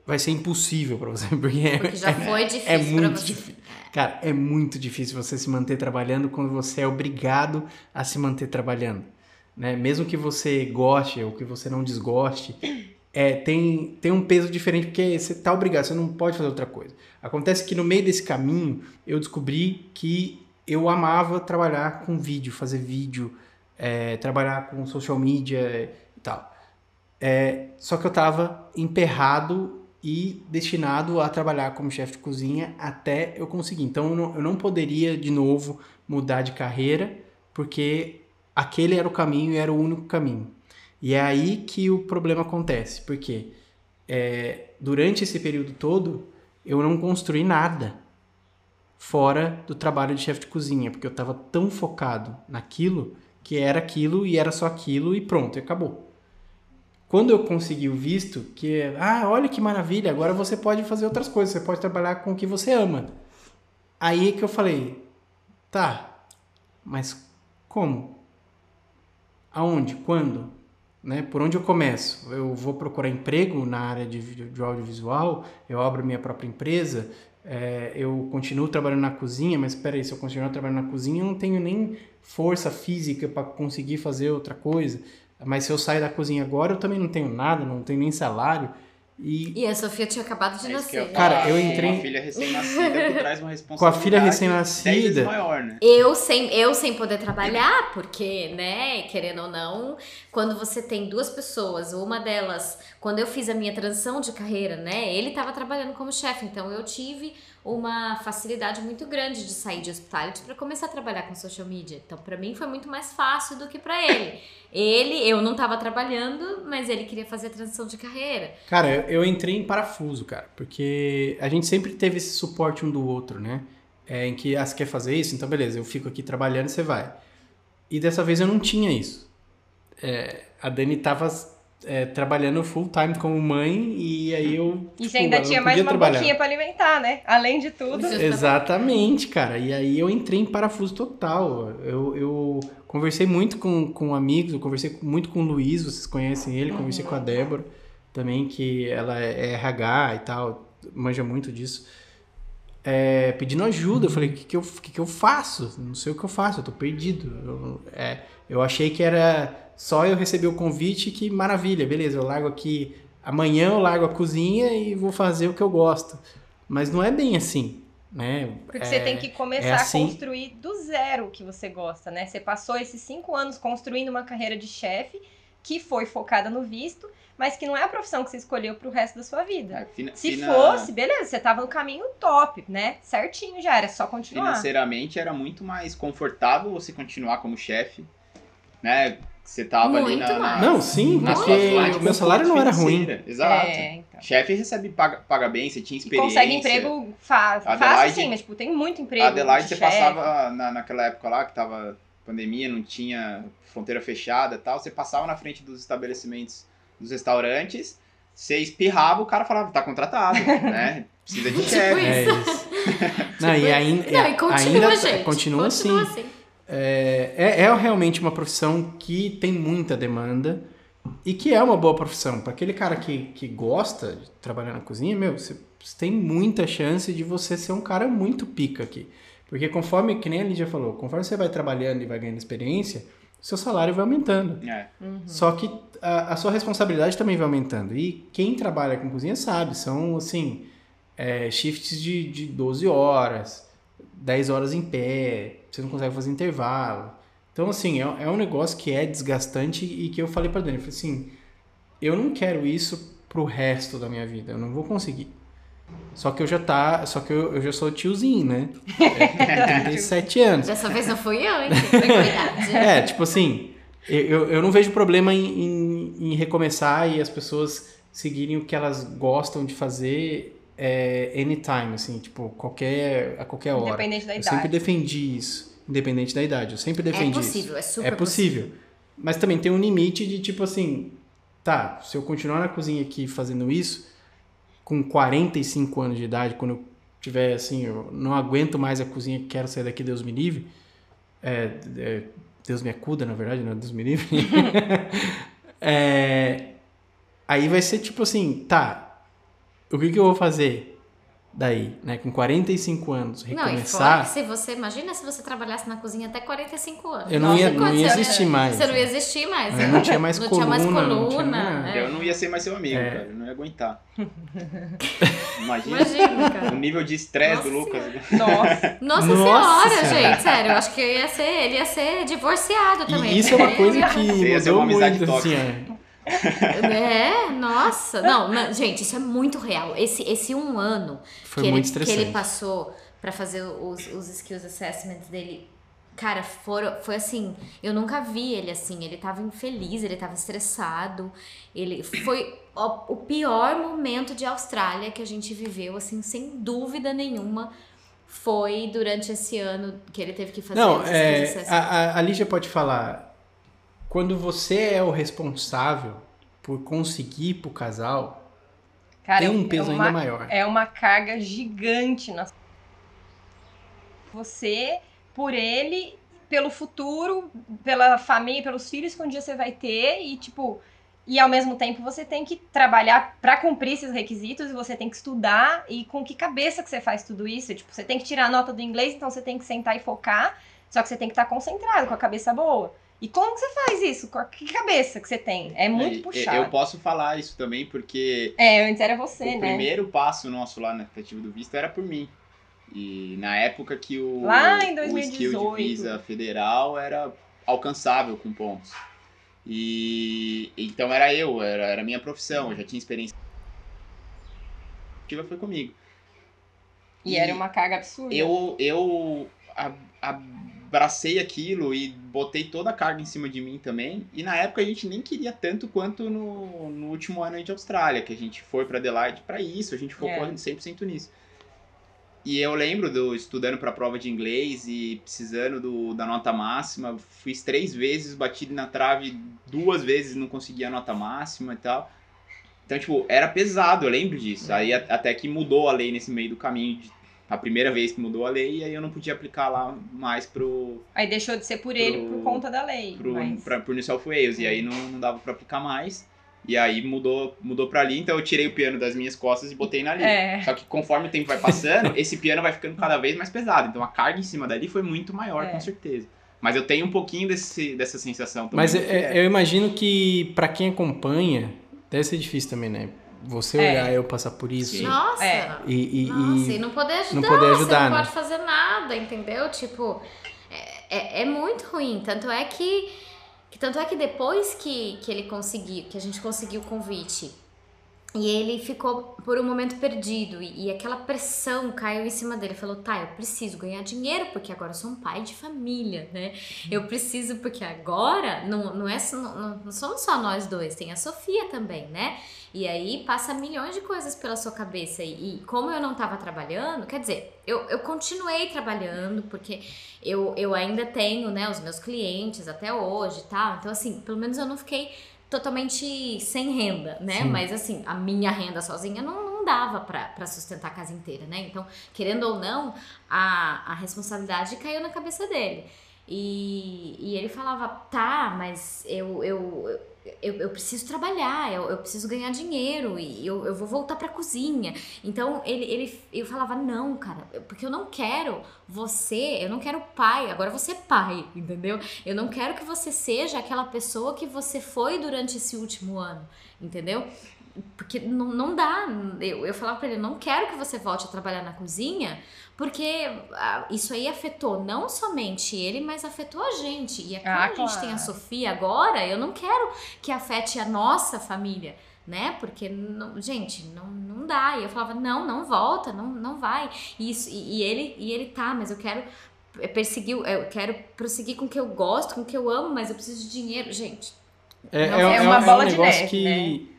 vai ser impossível para você, porque, é- Porque já foi difícil é muito você. difícil. Cara, é muito difícil você se manter trabalhando quando você é obrigado a se manter trabalhando. Né? Mesmo que você goste ou que você não desgoste, é, tem, tem um peso diferente, porque você tá obrigado, você não pode fazer outra coisa. Acontece que no meio desse caminho, eu descobri que eu amava trabalhar com vídeo, fazer vídeo, é, trabalhar com social media e tal. É, só que eu tava emperrado e destinado a trabalhar como chefe de cozinha até eu conseguir. Então eu não, eu não poderia de novo mudar de carreira, porque aquele era o caminho e era o único caminho. E é aí que o problema acontece, porque é, durante esse período todo eu não construí nada fora do trabalho de chefe de cozinha, porque eu estava tão focado naquilo que era aquilo e era só aquilo e pronto, e acabou. Quando eu consegui o visto, que é, ah, olha que maravilha, agora você pode fazer outras coisas, você pode trabalhar com o que você ama. Aí que eu falei, tá, mas como? Aonde? Quando? Né? Por onde eu começo? Eu vou procurar emprego na área de, de audiovisual, eu abro minha própria empresa, é, eu continuo trabalhando na cozinha, mas espera aí, se eu continuar trabalhando na cozinha, eu não tenho nem força física para conseguir fazer outra coisa. Mas se eu sair da cozinha agora, eu também não tenho nada, não tenho nem salário. E E a Sofia tinha acabado de É eu nascer. falar. Cara, eu Com entrei- Uma filha recém-nascida, tu traz uma responsabilidade. Com a filha recém-nascida. maior, né? Eu sem, eu sem poder trabalhar, porque, né, querendo ou não, quando você tem duas pessoas, uma delas, quando eu fiz a minha transição de carreira, né, ele estava trabalhando como chefe, então eu tive uma facilidade muito grande de sair de hospitality para começar a trabalhar com social media. Então, para mim foi muito mais fácil do que para ele. Ele, eu não estava trabalhando, mas ele queria fazer a transição de carreira. Cara, eu, eu entrei em parafuso, cara, porque a gente sempre teve esse suporte um do outro, né? É, em que, ah, você quer fazer isso? Então, beleza, eu fico aqui trabalhando e você vai. E dessa vez eu não tinha isso. É, a Dani tava é, trabalhando full time como mãe e aí eu. E tipo, você ainda tinha mais uma trabalhar. boquinha pra alimentar, né? Além de tudo. Exatamente, cara. E aí eu entrei em parafuso total. Eu, eu conversei muito com, com amigos, eu conversei muito com o Luiz, vocês conhecem ele, conversei com a Débora também, que ela é RH e tal, manja muito disso. É, pedindo ajuda, eu falei, o que, que, eu, que, que eu faço? Não sei o que eu faço, eu tô perdido. Eu, é, eu achei que era só eu receber o convite, que maravilha, beleza, eu largo aqui, amanhã eu largo a cozinha e vou fazer o que eu gosto. Mas não é bem assim, né? Porque É- você tem que começar é assim. a construir do zero o que você gosta, né? Você passou esses cinco anos construindo uma carreira de chefe que foi focada no visto, mas que não é a profissão que você escolheu pro resto da sua vida. É, fina- Se fina- fosse, beleza, você tava no caminho top, né? Certinho já, era só continuar. Financeiramente era muito mais confortável você continuar como chefe, né? Você tava ali Muito na, na, mais. Não, sim, na porque o meu salário não era ruim. Exato. É, então. Chefe recebe paga, paga bem, você tinha E experiência. consegue emprego fa fácil, sim, mas tipo, tem muito emprego. A Adelaide, de você chefe. passava na, naquela época lá que tava pandemia, não tinha fronteira fechada e tal, você passava na frente dos estabelecimentos, dos restaurantes, você espirrava, o cara falava, tá contratado, né? Precisa de Tipo chefe. É isso. Não, e ainda, Não, e continua, ainda gente. continua, assim. assim. É, é, é realmente uma profissão que tem muita demanda e que é uma boa profissão. Para aquele cara que, que gosta de trabalhar na cozinha, meu, você, tem muita chance de você ser um cara muito pica aqui. Porque conforme, que nem a Lídia falou, conforme você vai trabalhando e vai ganhando experiência, seu salário vai aumentando. É. Só que a, a sua responsabilidade também vai aumentando. E quem trabalha com cozinha sabe, são assim, é, shifts de, de 12 horas, 10 horas em pé, você não consegue fazer intervalo. Então, assim, é, é um negócio que é desgastante e que eu falei pra Dani, eu falei assim, eu não quero isso pro resto da minha vida, eu não vou conseguir. Só que eu já tá, só que eu, eu já sou tiozinho, né? É, 37 anos. Dessa vez não fui eu, hein? Foi cuidado. É, tipo assim, eu, eu não vejo problema em, em, em recomeçar e as pessoas seguirem o que elas gostam de fazer é, anytime, assim, tipo, qualquer, a qualquer hora. Independente da eu idade. sempre defendi isso, independente da idade, eu sempre É defendi possível, é isso. super É possível. Mas também tem um limite de, tipo assim, tá, se eu continuar na cozinha aqui fazendo isso, com 45 anos de idade, quando eu tiver, assim, eu não aguento mais a cozinha, quero sair daqui, Deus me livre, é, é, Deus me acuda, na verdade, não Deus me livre. É, aí vai ser tipo assim, tá, o que, que eu vou fazer daí, né? Com 45 anos, Não, e fora recomeçar, que se você, imagina se você trabalhasse na cozinha até 45 anos. eu não ia, não ia quantos- existir mais. Você não ia existir mais. Eu não tinha mais Não tinha mais coluna, não coluna. tinha é. Eu não ia ser mais seu amigo, É. cara. Eu não ia aguentar. Imagina, Imagina, o nível de estresse do Lucas. Nossa. Nossa, Nossa senhora, Senhora. gente, sério. Eu acho que eu ia ser, ele ia ser divorciado também. E isso é uma coisa ia- que Você ia ser uma mudou amizade muito, assim, é. É, nossa. Não, não, gente, isso é muito real. Esse, esse um ano Foi que, muito ele, que ele passou pra fazer os, os skills assessments dele. Cara, foram, foi assim, eu nunca vi ele assim, ele tava infeliz, ele tava estressado, ele foi o, o pior momento de Austrália que a gente viveu, assim, sem dúvida nenhuma, foi durante esse ano que ele teve que fazer Não, os é, skills assessments. a, a, a Lígia pode falar. Quando você é o responsável por conseguir ir pro casal, Cara, tem é um peso uma- ainda maior. É uma carga gigante na você, por ele, pelo futuro, pela família, pelos filhos que um dia você vai ter e tipo, e ao mesmo tempo você tem que trabalhar pra cumprir esses requisitos e você tem que estudar e com que cabeça que você faz tudo isso? Tipo, você tem que tirar a nota do inglês, então você tem que sentar e focar, só que você tem que estar concentrado, com a cabeça boa. E como que você faz isso? A que cabeça que você tem? É muito E- puxado. Eu posso falar isso também, porque É, antes era você, o né? primeiro passo nosso lá na tentativa do visto era por mim. E na época que o, Lá em o 2018. skill de visa federal era alcançável com pontos. E então era eu, era, era a minha profissão, eu já tinha experiência. A foi comigo. E era uma carga absurda. Eu, eu a- abracei aquilo e botei toda a carga em cima de mim também. E na época a gente nem queria tanto quanto no, no último ano aí de Austrália, que a gente foi pra Adelaide pra isso, a gente focou É. 100% nisso. E eu lembro do estudando pra prova de inglês e precisando do, da nota máxima. Fiz três vezes, bati na trave duas vezes, não consegui a nota máxima e tal. Então, tipo, era pesado, eu lembro disso. Aí a- até que mudou a lei nesse meio do caminho. de- A primeira vez que mudou a lei, e aí eu não podia aplicar lá mais pro, Aí deixou de ser por ele Pro- por conta da lei. pro, mas... pra, pro New South Wales. E aí não, não dava pra aplicar mais. E aí mudou, mudou pra ali, então eu tirei o piano das minhas costas e botei na ali. É. Só que conforme o tempo vai passando, esse piano vai ficando cada vez mais pesado. Então a carga em cima dali foi muito maior, É. com certeza. Mas eu tenho um pouquinho desse, dessa sensação também. Mas que é- eu imagino que pra quem acompanha, deve ser difícil também, né? Você É. olhar eu passar por isso Sim. Nossa! É. e, e- Nossa, e- e não poder ajudar, não poder ajudar, você não né? pode fazer nada, entendeu? Tipo, é, é, é muito ruim. Tanto é que, que tanto é que depois que, que ele conseguiu, que a gente conseguiu o convite, e ele ficou por um momento perdido, e, e aquela pressão caiu em cima dele. Falou, tá, eu preciso ganhar dinheiro, porque agora eu sou um pai de família, né? Eu preciso, porque agora não, não, é, não, não somos só nós dois, tem a Sofia também, né? E aí passa milhões de coisas pela sua cabeça. E, e como eu não tava trabalhando, quer dizer, eu, eu continuei trabalhando, porque eu, eu ainda tenho, né, os meus clientes até hoje e tal. Então, assim, pelo menos eu não fiquei totalmente sem renda, né? Sim. Mas assim, a minha renda sozinha não, não dava pra sustentar a casa inteira, né? Então, querendo ou não, a, a responsabilidade caiu na cabeça dele. E, e ele falava, tá, mas eu, eu, eu, eu preciso trabalhar, eu, eu preciso ganhar dinheiro e eu, eu vou voltar pra cozinha. Então ele, ele eu falava, não, cara, porque eu não quero você, eu não quero pai, agora você é pai, entendeu? Eu não quero que você seja aquela pessoa que você foi durante esse último ano, entendeu? Porque não, não dá. Eu, eu falava pra ele, não quero que você volte a trabalhar na cozinha, porque ah, isso aí afetou não somente ele, mas afetou a gente. E como Ah, a gente tem a claro. Sofia agora, eu não quero que afete a nossa família, né? Porque, não- gente, não, não dá. E eu falava, não, não volta, não, não vai. E, isso, e, e ele, e ele tá, mas eu quero perseguir, eu quero prosseguir com o que eu gosto, com o que eu amo, mas eu preciso de dinheiro. Gente, É, Não, é, é é uma um- é bola um de negócio neve, que.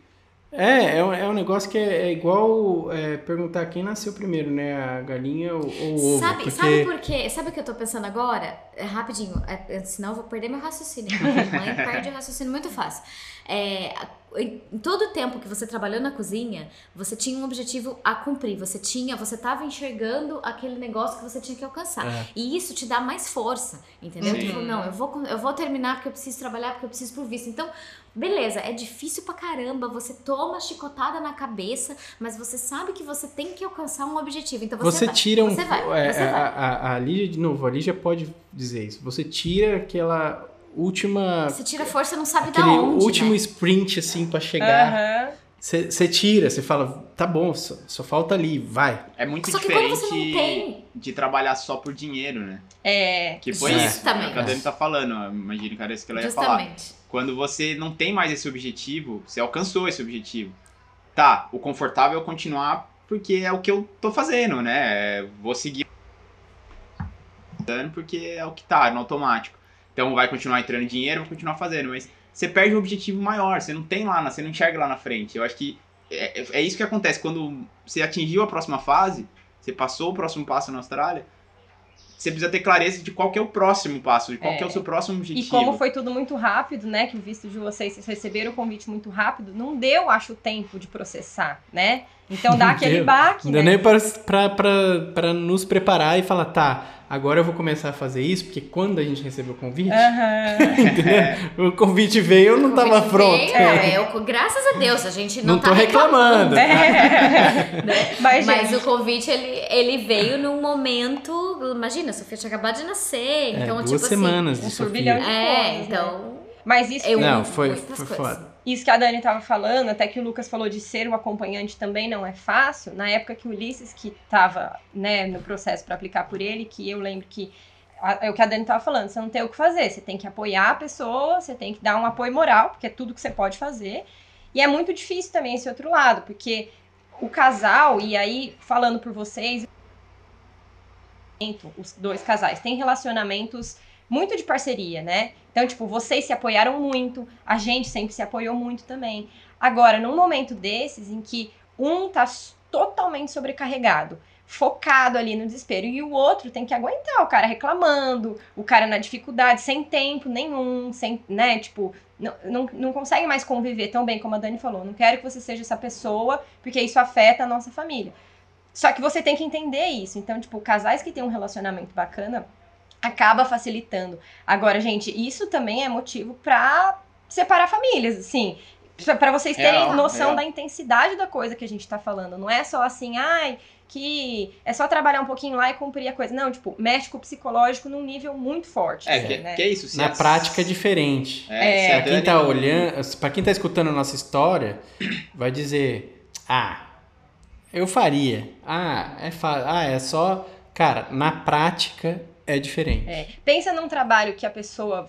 É, é um, é um negócio que é, é igual é, perguntar quem nasceu primeiro, né? A galinha ou, ou o ovo. Sabe, porque... sabe por quê? Sabe o que eu tô pensando agora? É, rapidinho, é, é, senão eu vou perder meu raciocínio. Porque mãe perde o raciocínio muito fácil. É, em todo o tempo que você trabalhou na cozinha, você tinha um objetivo a cumprir. Você tinha, você tava enxergando aquele negócio que você tinha que alcançar. É. E isso te dá mais força, entendeu? Sim. Falou, não, eu vou, eu vou terminar porque eu preciso trabalhar, porque eu preciso por visto. Então, beleza, é difícil pra caramba, você toma chicotada na cabeça, mas você sabe que você tem que alcançar um objetivo. Então você, Você vai, tira um. Você vai, é, você a, vai. A, a Lígia, de novo, a Lígia pode dizer isso. Você tira aquela última. Você tira força, não sabe aquele da onde, último né? sprint, assim, pra chegar. Aham. Você você tira, você fala, tá bom, só, só falta ali, vai. É muito Só que quando diferente você não tem... de trabalhar só por dinheiro, né? É. Que foi Sim. isso né, Justamente. que a Dani tá falando. que era isso que ela ia falar. Quando você não tem mais esse objetivo, você alcançou esse objetivo. Tá, o confortável é continuar porque é o que eu tô fazendo, né? É, Vou seguir porque é o que tá, no automático. Então vai continuar entrando dinheiro, vou continuar fazendo, mas você perde um objetivo maior, você não tem lá, você não enxerga lá na frente. Eu acho que é, é- é isso que acontece quando você atingiu a próxima fase, você passou o próximo passo na Austrália, você precisa ter clareza de qual é o próximo passo, de qual É. é o seu próximo E objetivo. como foi tudo muito rápido, né? Que o visto de vocês, vocês receberam o convite muito rápido, não deu, acho, tempo de processar, né? Então dá aquele baque, Não né? nem pra nos preparar e falar, tá, agora eu vou começar a fazer isso, porque quando a gente recebeu o convite, Aham. o convite veio, eu não O tava convite pronto. veio, é, eu- graças a Deus, a gente não, Não tá tô reclamando. É. né? Mas, Mas gente, o convite, ele, ele veio num momento... Imagina, a Sofia tinha acabado de nascer, É, então, duas tipo semanas um de turbilhão Sofia. de assim... É, coisas, né? então... mas isso, Eu- Não, foi, foi foda. Isso que a Dani tava falando, até que o Lucas falou de ser o acompanhante também não é fácil. Na época que o Ulisses, que tava né, no processo para aplicar por ele, que eu lembro que é o que a Dani tava falando, você não tem o que fazer, você tem que apoiar a pessoa, você tem que dar um apoio moral, porque é tudo que você pode fazer. E é muito difícil também esse outro lado, porque o casal, e aí falando por vocês, os dois casais têm relacionamentos muito de parceria, né? Então, tipo, vocês se apoiaram muito, a gente sempre se apoiou muito também. Agora, num momento desses em que um tá totalmente sobrecarregado, focado ali no desespero, e o outro tem que aguentar o cara reclamando, o cara na dificuldade, sem tempo nenhum, sem, né, tipo, não, não, não consegue mais conviver tão bem como a Dani falou. Não quero que você seja essa pessoa, porque isso afeta a nossa família. Só que você tem que entender isso. Então, tipo, casais que têm um relacionamento bacana acaba facilitando. Agora, gente, isso também é motivo pra separar famílias, assim. Pra- Pra vocês terem Real, noção real. da intensidade da coisa que a gente tá falando. Não é só assim, ai, que é só trabalhar um pouquinho lá e cumprir a coisa. Não, tipo, mexe com o psicológico num nível muito forte. É, assim, que, né? que é isso. se Na a- prática é diferente. É, É. quem tá olhando, pra quem tá escutando a nossa história, vai dizer, ah, eu faria. Ah, é fa ah, é só, cara, na prática é diferente. É, pensa num trabalho que a pessoa.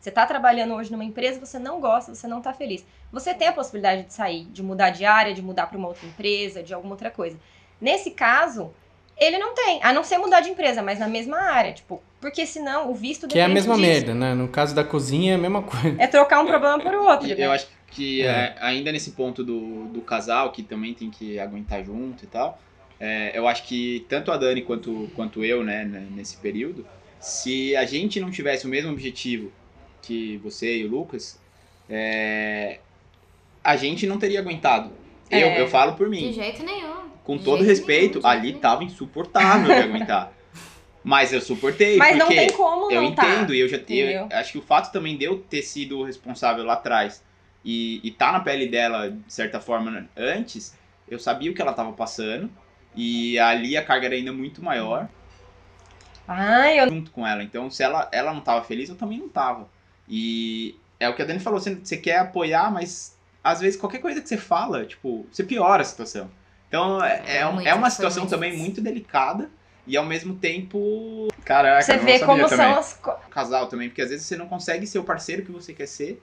Você tá trabalhando hoje numa empresa, você não gosta, você não tá feliz. Você tem a possibilidade de sair, de mudar de área, de mudar para uma outra empresa, de alguma outra coisa. Nesse caso, ele não tem, a não ser mudar de empresa, mas na mesma área, tipo, porque senão o visto Que é a mesma disso. merda, né? No caso da cozinha é a mesma coisa. É trocar um problema por outro. E né? eu acho que É. é, ainda nesse ponto do, do casal, que também tem que aguentar junto e tal, é, eu acho que tanto a Dani quanto, quanto eu, né, né, nesse período, se a gente não tivesse o mesmo objetivo que você e o Lucas, é, a gente não teria aguentado Eu, É. eu falo por De mim. jeito nenhum. Com De todo respeito, nenhum, de ali jeito tava insuportável de aguentar. Mas eu suportei, Mas não porque tem como eu não tá. entendo, e eu já tenho. Acho que o fato também de eu ter sido o responsável lá atrás e, e tá na pele dela, de certa forma, antes, eu sabia o que ela tava passando. E ali a carga era ainda muito maior Ai, eu junto com ela. Então, se ela, ela não tava feliz, eu também não tava. E é o que a Dani falou, você, você quer apoiar, mas às vezes qualquer coisa que você fala, tipo, você piora a situação. Então, é, é, um- Muito, é uma situação também muito delicada. E ao mesmo tempo. Caraca, você vê como também são as casal também, porque às vezes você não consegue ser o parceiro que você quer ser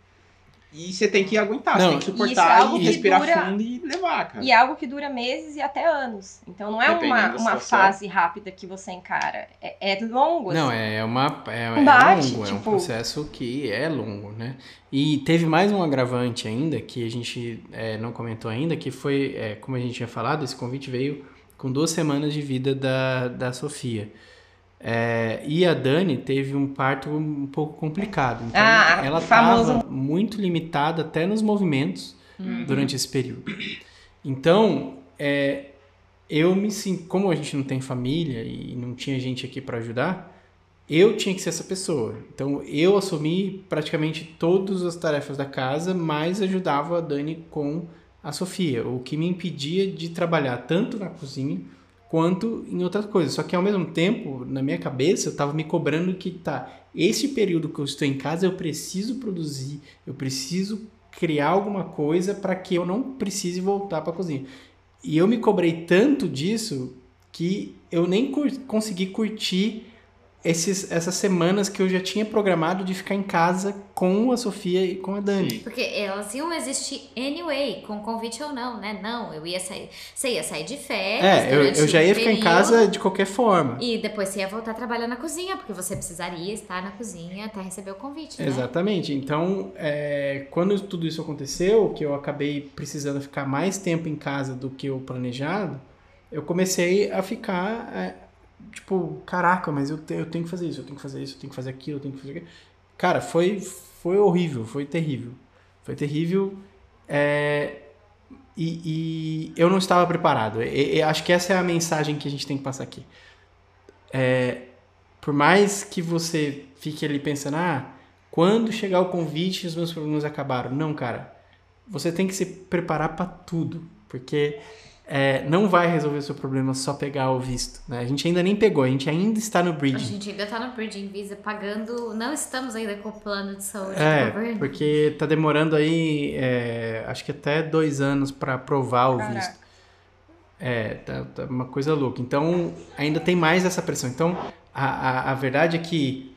e você tem que aguentar, Não, você tem que e é suportar e que respirar dura- fundo e levar, cara. E é algo que dura meses e até anos. Então não é Dependendo uma, uma fase rápida que você encara. É, é longo. Não, assim. é uma é, é Bate, longo, é um tipo- processo que é longo, né? E teve mais um agravante ainda que a gente é, não comentou ainda, que foi, é, como a gente tinha falado, esse convite veio com duas semanas de vida da, da Sofia. É, e a Dani teve um parto um pouco complicado. Então, Ah, ela estava muito limitada até nos movimentos Uhum. durante esse período. Então, é, eu me sinto, como a gente não tem família e não tinha gente aqui para ajudar, eu tinha que ser essa pessoa. Então, eu assumi praticamente todas as tarefas da casa, mas ajudava a Dani com a Sofia, o que me impedia de trabalhar tanto na cozinha quanto em outras coisas. Só que ao mesmo tempo, na minha cabeça, eu estava me cobrando que tá, esse período que eu estou em casa, eu preciso produzir, eu preciso criar alguma coisa para que eu não precise voltar para a cozinha. E eu me cobrei tanto disso que eu nem cur- consegui curtir esses, essas semanas que eu já tinha programado de ficar em casa com a Sofia e com a Dani. Porque elas iam existir anyway, com convite ou não, né? Não, eu ia sair. Você ia sair de férias. É, eu, eu já ia ficar em casa de qualquer forma. E depois você ia voltar a trabalhar na cozinha, porque você precisaria estar na cozinha até receber o convite, né? Exatamente. Então, é, quando tudo isso aconteceu, que eu acabei precisando ficar mais tempo em casa do que o planejado, eu comecei a ficar, é, tipo, caraca, mas eu, te- eu tenho que fazer isso, eu tenho que fazer isso, eu tenho que fazer aquilo, eu tenho que fazer aquilo. Cara, foi, foi horrível, foi terrível. Foi terrível. é, e, e eu não estava preparado. E- e acho que essa é a mensagem que a gente tem que passar aqui. É, por mais que você fique ali pensando, ah, quando chegar o convite, os meus problemas acabaram. Não, cara. Você tem que se preparar para tudo, porque é, não vai resolver o seu problema só pegar o visto. Né? A gente ainda nem pegou, a gente ainda está no A bridging. gente ainda tá no Bridging Visa pagando. Não estamos ainda com o plano de saúde do É, governo. porque tá demorando aí, é, acho que até dois anos para aprovar o Caraca. visto. É, tá, tá uma coisa louca. Então, ainda tem mais essa pressão. Então, a, a, a verdade é que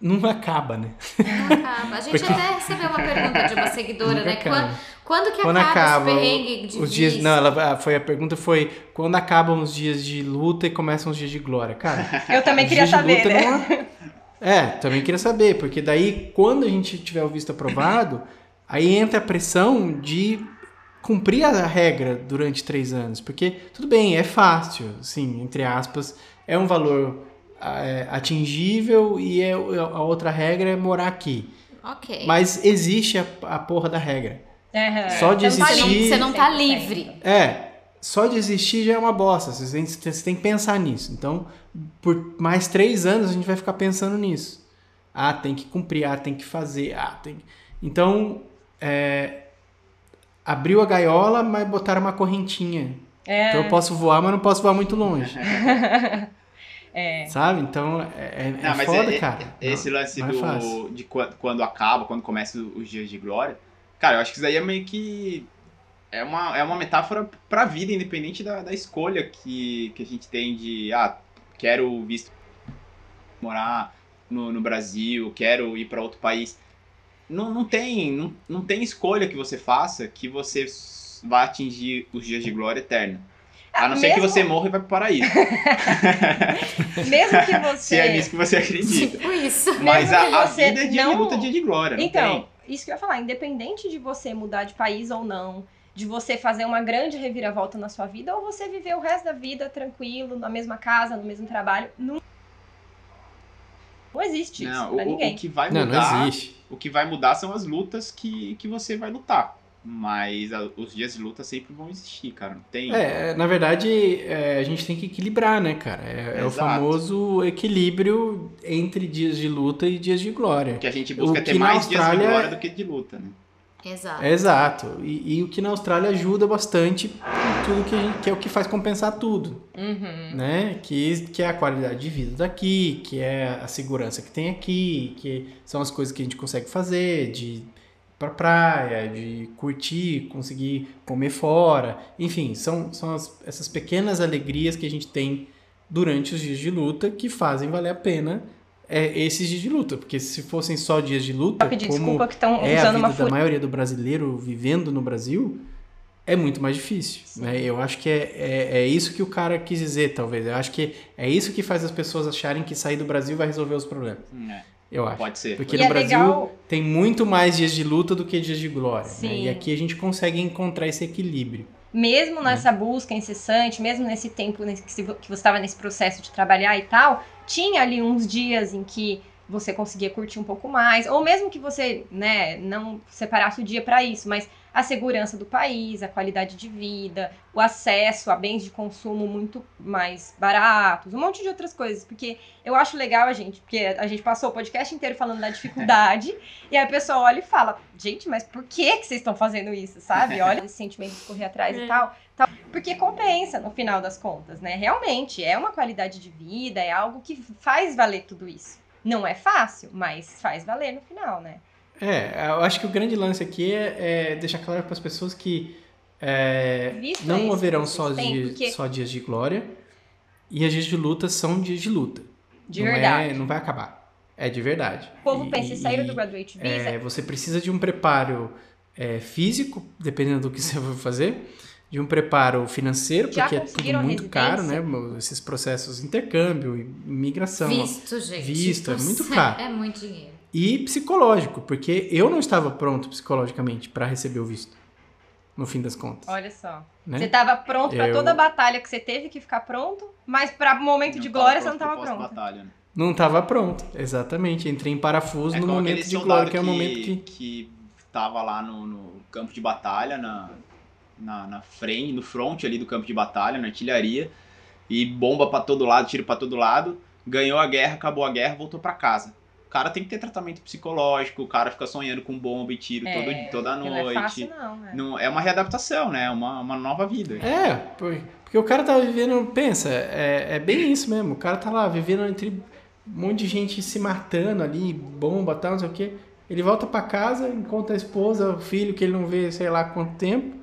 não acaba, né? Não acaba. A gente Porque- até recebeu uma pergunta de uma seguidora, Nunca né? acaba. Quando, quando que Quando acaba, acaba esse perrengue de os dias, não, ela, a- foi a pergunta foi quando acabam os dias de luta e começam os dias de glória, cara. Eu também queria saber, né? não- É, também queria saber, porque daí quando a gente tiver o visto aprovado, aí entra a pressão de cumprir a regra durante três anos, porque tudo bem, é fácil, sim, entre aspas, é um valor é, atingível e é, a outra regra é morar aqui. Ok. Mas existe a, a porra da regra. Só de Você não tá você, não, existir- você não tá 100%. livre. É, só de existir já é uma bosta. Você tem, você tem que pensar nisso. Então, por mais três anos a gente vai ficar pensando nisso. Ah, tem que cumprir, ah, tem que fazer, ah, tem. Então, é, abriu a gaiola, mas botaram uma correntinha. É. Então eu posso voar, mas não posso voar muito longe. É. Sabe? Então é, é, é Não, foda, é- cara. é- esse Não- lance não é do, de qua- quando acaba, quando começam os dias de glória, cara, eu acho que isso aí é meio que. É uma, é uma metáfora pra vida, independente da, da escolha que, que a gente tem de. Ah, quero visto morar no, no Brasil, quero ir pra outro país. Não, não, tem, não, não tem escolha que você faça que você vá atingir os dias de glória eterna. A não ser que mesmo- você morra e vai pro paraíso. Mesmo que você. Se é nisso que você acredita. Tipo isso. Mas Mesmo a, a vida é dia não- de luta, é dia de glória. Não Então, tem. isso que eu ia falar, independente de você mudar de país ou não, de você fazer uma grande reviravolta na sua vida, ou você viver o resto da vida tranquilo, na mesma casa, no mesmo trabalho, não, não existe isso Não, pra o, ninguém. o que vai Não, mudar, não existe. o que vai mudar são as lutas que, que você vai lutar. Mas a- os dias de luta sempre vão existir, cara. Não tem. É, na verdade, é, a gente tem que equilibrar, né, cara? É, é o famoso equilíbrio entre dias de luta e dias de glória. Que a gente busca O ter mais dias de Austrália- glória do que de luta, né? Exato. É, Exato. E, e o que na Austrália ajuda bastante em tudo que, a gente, que é o que faz compensar tudo, Uhum. né? Que, que é a qualidade de vida daqui, que é a segurança que tem aqui, que são as coisas que a gente consegue fazer, de pra praia, de curtir, conseguir comer fora. Enfim, são, são as- essas pequenas alegrias que a gente tem durante os dias de luta que fazem valer a pena é, esses dias de luta. Porque se fossem só dias de luta, pedir como desculpa que estão é a usando vida uma da maioria do brasileiro vivendo no Brasil, é muito mais difícil. Né? Eu acho que é, é, é isso que o cara quis dizer, talvez. Eu acho que é isso que faz as pessoas acharem que sair do Brasil vai resolver os problemas. É, Eu acho. pode ser. Porque E no é Brasil legal- tem muito mais dias de luta do que dias de glória. né? Sim. E aqui a gente consegue encontrar esse equilíbrio. mesmo nessa busca incessante, mesmo nesse tempo nesse que se- que você estava nesse processo de trabalhar e tal, tinha ali uns dias em que você conseguia curtir um pouco mais, ou mesmo que você, né, não separasse o dia para isso, mas a segurança do país, a qualidade de vida, o acesso a bens de consumo muito mais baratos, um monte de outras coisas, porque eu acho legal a gente, porque a gente passou o podcast inteiro falando da dificuldade, e aí a pessoa olha e fala, gente, mas por que que vocês estão fazendo isso, sabe? Olha esse sentimento de correr atrás É. e tal, tal, porque compensa no final das contas, né? Realmente, é uma qualidade de vida, é algo que faz valer tudo isso. Não é fácil, mas faz valer no final, né? É, eu acho que o grande lance aqui é, é deixar claro para as pessoas que é, não isso haverão só, dias, porque- só dias de glória e os dias de luta são dias de luta. De não verdade. É, não vai acabar. É de verdade. O povo E- pensa em sair do Graduate Visa. É, você precisa de um preparo é, físico, dependendo do que você for fazer, de um preparo financeiro, Já porque é tudo muito caro, né? Esses processos de intercâmbio, imigração. Visto, gente. Visto, é muito caro. É muito dinheiro. E psicológico, porque eu não estava pronto psicologicamente para receber o visto, no fim das contas. Olha só. né? Você tava pronto pra Eu- toda a batalha que você teve que ficar pronto, mas pra momento de glória você não tava pronto. Batalha, né? Não estava pronto, exatamente. Entrei em parafuso É no momento de glória, que é o momento que. que tava lá no, no campo de batalha, na, na, na frente, no front ali do campo de batalha, na artilharia, e bomba pra todo lado, tiro pra todo lado, ganhou a guerra, acabou a guerra, voltou pra casa. O cara tem que ter tratamento psicológico, o cara fica sonhando com bomba e tiro É, todo, toda Porque não é noite. fácil, não, né? Não, é uma readaptação, né? É uma, uma nova vida. É, por- porque o cara tá vivendo, pensa, é, é bem isso mesmo. O cara tá lá vivendo entre um monte de gente se matando ali, bomba e tal, não sei o quê. Ele volta pra casa, encontra a esposa, o filho que ele não vê sei lá quanto tempo.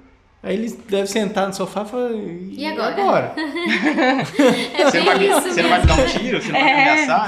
Aí ele deve sentar no sofá e falar, e, E agora?" agora? É Você, não vai, você não vai me dar um tiro? Você não vai me É. ameaçar?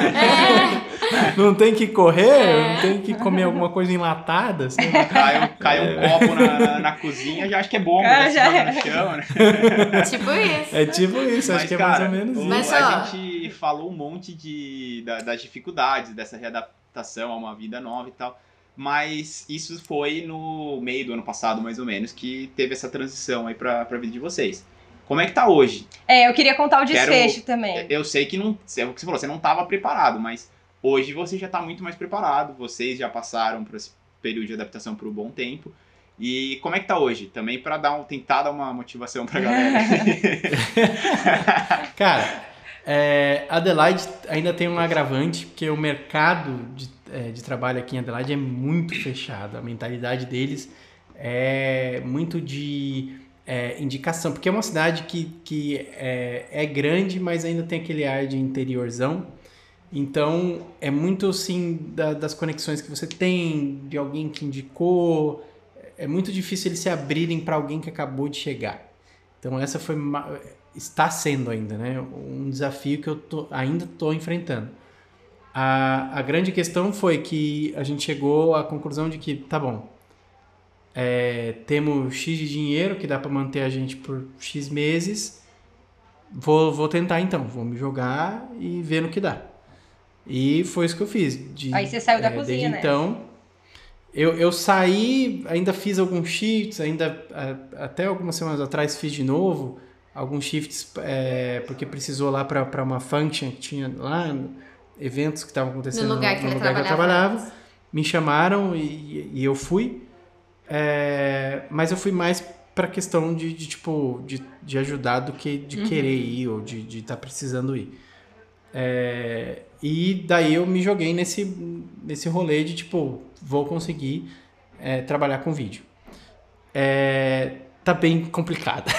Não tem que correr? É. Não tem que comer alguma coisa enlatada? lá. Cai, cai um copo na, na, cozinha, já acho que é bomba, Ah, já se já é. no chão, né? Tipo isso. É tipo isso, acho Mas, que é cara, mais ou menos isso. Mas, ó- a gente falou um monte de, da- das dificuldades dessa readaptação a uma vida nova e tal. Mas isso foi no meio do ano passado, mais ou menos, que teve essa transição aí pra, pra vida de vocês. Como é que tá hoje? É, eu queria contar o Quero- desfecho também. Eu sei que não. É o que você falou, você não estava preparado, mas hoje você já tá muito mais preparado. Vocês já passaram por esse período de adaptação por um bom tempo. E como é que tá hoje? Também para dar um, tentar dar uma motivação pra galera. Cara, é, Adelaide ainda tem um agravante, porque o mercado de, é, de trabalho aqui em Adelaide é muito fechado. A mentalidade deles é muito de é, indicação, porque é uma cidade que, que é, é grande, mas ainda tem aquele ar de interiorzão. Então, é muito assim da- das conexões que você tem, de alguém que indicou. É muito difícil eles se abrirem para alguém que acabou de chegar. Então, essa foi está sendo ainda, né? Um desafio que eu tô, ainda estou enfrentando. A, a grande questão foi que a gente chegou à conclusão de que, tá bom, é, temos X de dinheiro que dá para manter a gente por X meses, vou, vou tentar então, vou me jogar e ver no que dá. E foi isso que eu fiz. De, Aí você saiu da é, cozinha, né? então, eu, eu saí, ainda fiz alguns shifts, ainda até algumas semanas atrás fiz de novo alguns shifts é, porque precisou lá para uma function que tinha lá, eventos que estavam acontecendo No lugar que ele lugar que eu trabalhava. Me chamaram e, e eu fui. É, mas eu fui mais pra questão de, de, tipo, de, de ajudar do que de Uhum. querer ir ou de estar de tá precisando ir. É, e daí eu me joguei nesse, nesse rolê de, tipo, vou conseguir é, trabalhar com vídeo. É, tá bem complicado.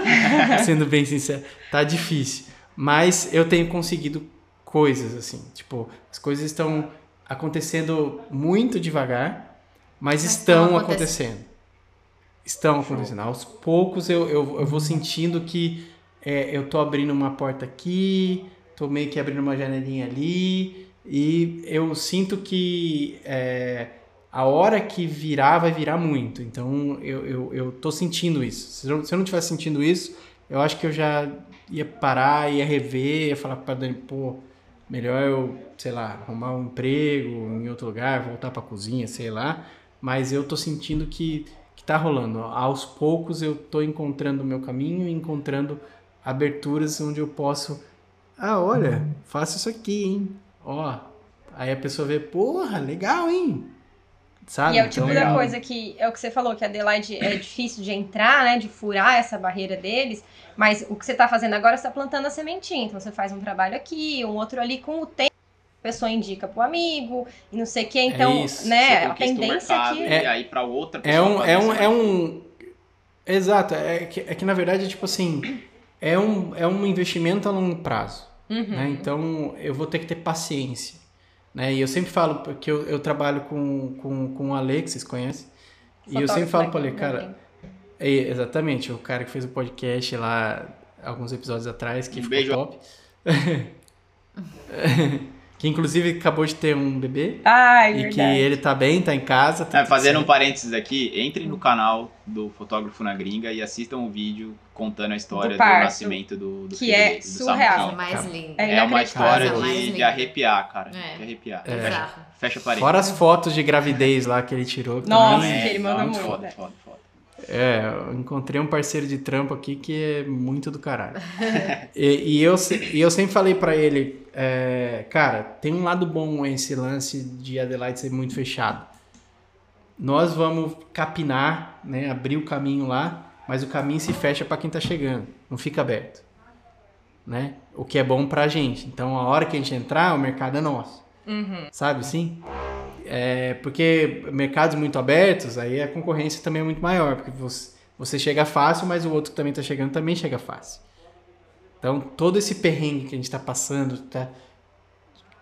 Sendo bem sincero. Tá difícil. Mas eu tenho conseguido coisas, assim. Tipo, as coisas estão acontecendo muito devagar, mas, Mas estão estão acontecendo. Estão acontecendo. Aos poucos eu, eu, eu vou sentindo que é, eu tô abrindo uma porta aqui, tô meio que abrindo uma janelinha ali, e eu sinto que é, a hora que virar, vai virar muito. Então eu, eu, eu tô sentindo isso. Se eu, se eu não tivesse sentindo isso, eu acho que eu já ia parar, ia rever, ia falar pra Dani, pô, melhor eu, sei lá, arrumar um emprego em outro lugar, voltar pra cozinha, sei lá. Mas eu tô sentindo que, que tá rolando. Aos poucos eu tô encontrando o meu caminho, encontrando aberturas onde eu posso. Ah, olha, faço isso aqui, hein? Ó. Aí a pessoa vê, porra, legal, hein? Sabe? E é o tipo Então, da legal. coisa que é o que você falou, que a Adelaide é difícil de entrar, né? De furar essa barreira deles. Mas o que você tá fazendo agora, você tá plantando a sementinha. Então você faz um trabalho aqui, um outro ali com o tempo. A pessoa indica pro amigo e não sei o que. Então, isso. né? Você A tendência mercado, aqui. E aí pra outra É um, é um, é um. Exato, é que, é que na verdade, tipo assim, é um, é um investimento a longo prazo. Uhum. né? Então eu vou ter que ter paciência. Né? E eu sempre falo, porque eu, eu trabalho com, com, com o Ale, que vocês conhecem. E eu sempre falo para ele, cara, é, exatamente, o cara que fez o podcast lá alguns episódios atrás, que Um ficou beijo. top. que inclusive acabou de ter um bebê. Ai, e verdade. que ele tá bem, tá em casa. Tá É, fazendo um parênteses aqui, entrem no canal do Fotógrafo na Gringa e assistam o vídeo contando a história Do do, nascimento do, do que filho é do surreal. Samuel. mais lindo. É É uma história de, de arrepiar, cara. É. De arrepiar. É. Fecha, fecha parênteses. Fora as fotos de gravidez lá que ele tirou. Nossa, também- que ele manda muito foda, foda, foda. É, eu encontrei um parceiro de trampo aqui que é muito do caralho. e, e eu, e eu sempre falei pra ele, é, cara, tem um lado bom esse lance de Adelaide ser muito fechado. Nós vamos capinar, né, abrir o caminho lá, mas o caminho se fecha pra quem tá chegando, não fica aberto. Né? O que é bom pra gente. Então, a hora que a gente entrar, o mercado é nosso. Uhum. Sabe assim? É, porque mercados muito abertos, aí a concorrência também é muito maior, porque você, você chega fácil, mas o outro que também está chegando também chega fácil. Então, todo esse perrengue que a gente está passando tá,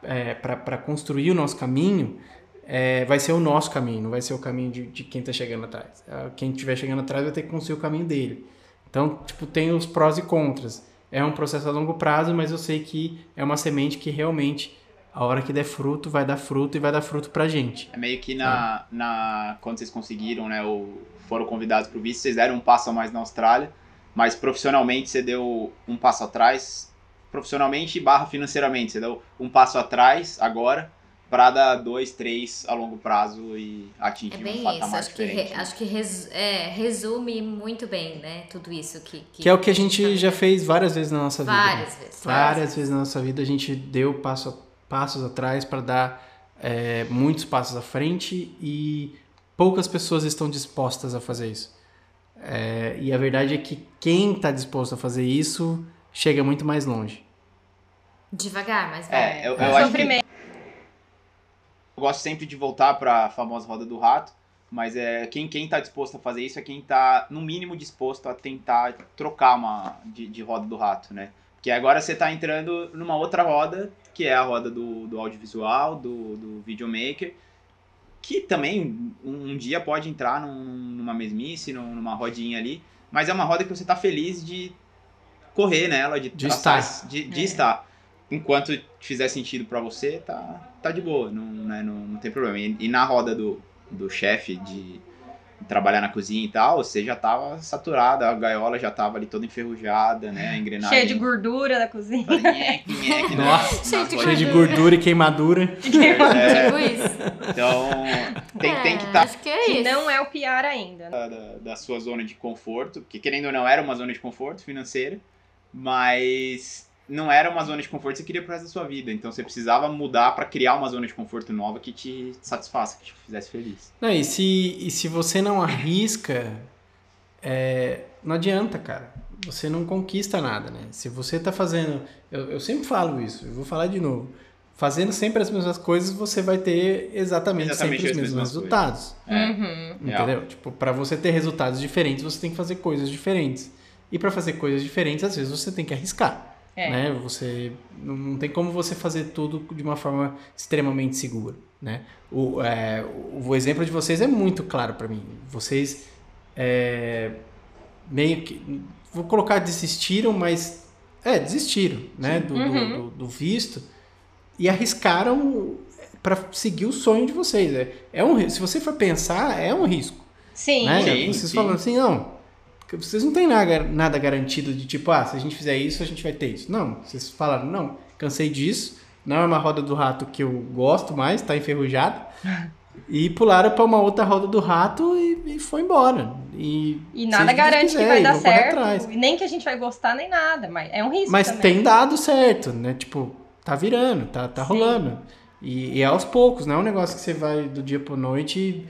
é, para construir o nosso caminho, é, vai ser o nosso caminho, não vai ser o caminho de, de quem está chegando atrás. Ah, Quem estiver chegando atrás vai ter que construir o caminho dele. Então, tipo, tem os prós e contras. É um processo a longo prazo, mas eu sei que é uma semente que realmente, a hora que der fruto, vai dar fruto e vai dar fruto pra gente. É meio que na, na quando vocês conseguiram, né, ou foram convidados para o visto, vocês deram um passo a mais na Austrália, mas profissionalmente você deu um passo atrás, profissionalmente barra financeiramente, você deu um passo atrás agora para dar dois, três a longo prazo e atingir É um bem isso, patamar acho que, re- diferente. né? acho que res- é, resume muito bem, né? Tudo isso que. Que é o que a gente já fez várias vezes na nossa vida. né? Várias vezes. Várias vezes na nossa vida a gente deu passo, passos atrás para dar é, muitos passos à frente e poucas pessoas estão dispostas a fazer isso. É, e a verdade é que quem está disposto a fazer isso chega muito mais longe. Devagar, mas vai. É, eu, eu É. acho que Sofrimento. eu gosto sempre de voltar para a famosa roda do rato, mas é quem quem está disposto a fazer isso é quem está no mínimo disposto a tentar trocar uma de, de roda do rato, né? Porque agora você está entrando numa outra roda, que é a roda do, do audiovisual, do, do videomaker, que também um, um dia pode entrar num- numa mesmice, num- numa rodinha ali, mas é uma roda que você está feliz de correr nela, de, De traçar estar. de, de É. estar. Enquanto fizer sentido pra você, tá, tá de boa, não, né, não, não tem problema. E, e na roda do, do chefe de trabalhar na cozinha e tal, você já tava saturada, a gaiola já tava ali toda enferrujada, né? A engrenagem. Cheia de gordura da cozinha. Nheque, nheque, né, Nossa, nas cheio de Cheio de gordura e queimadura. É, Tipo isso. então, tem, tem que É, estar Acho que é Que isso. não é o pior ainda. da, da sua zona de conforto, porque querendo ou não era uma zona de conforto financeira, mas não era uma zona de conforto, você queria pro resto da sua vida. Então você precisava mudar pra criar uma zona de conforto nova que te satisfaça, que te fizesse feliz. Não, e, se, e se você não arrisca, é, não adianta, cara. Você não conquista nada, né? Se você tá fazendo. Eu, eu sempre falo isso, eu vou falar de novo. Fazendo sempre as mesmas coisas, você vai ter exatamente, Exatamente sempre os mesmos resultados. É. Uhum. Entendeu? Tipo, pra você ter resultados diferentes, você tem que fazer coisas diferentes. E pra fazer coisas diferentes, às vezes você tem que arriscar. É. Né? Você não, tem como você fazer tudo de uma forma extremamente segura, né? O, é, o, exemplo de vocês é muito claro pra mim. Vocês é, meio que vou colocar desistiram, mas é desistiram, né? Do, do- Uhum. do- do visto e arriscaram pra seguir o sonho de vocês. É, é um, se você for pensar, é um risco Sim. né? Sim, Vocês sim. falam assim, não, que vocês não têm nada, nada garantido de tipo, ah, se a gente fizer isso, a gente vai ter isso. Não, vocês falaram, não, cansei disso, não é uma roda do rato que eu gosto mais, tá enferrujada. E pularam pra uma outra roda do rato e, e foi embora. E, E nada garante que quiser, vai e dar certo. atrás. Nem que a gente vai gostar, nem nada. Mas é um risco Mas também. tem dado certo, né? Tipo, tá virando, tá, tá Sim. rolando. E, e é aos poucos, não é um negócio que você vai do dia pro noite e,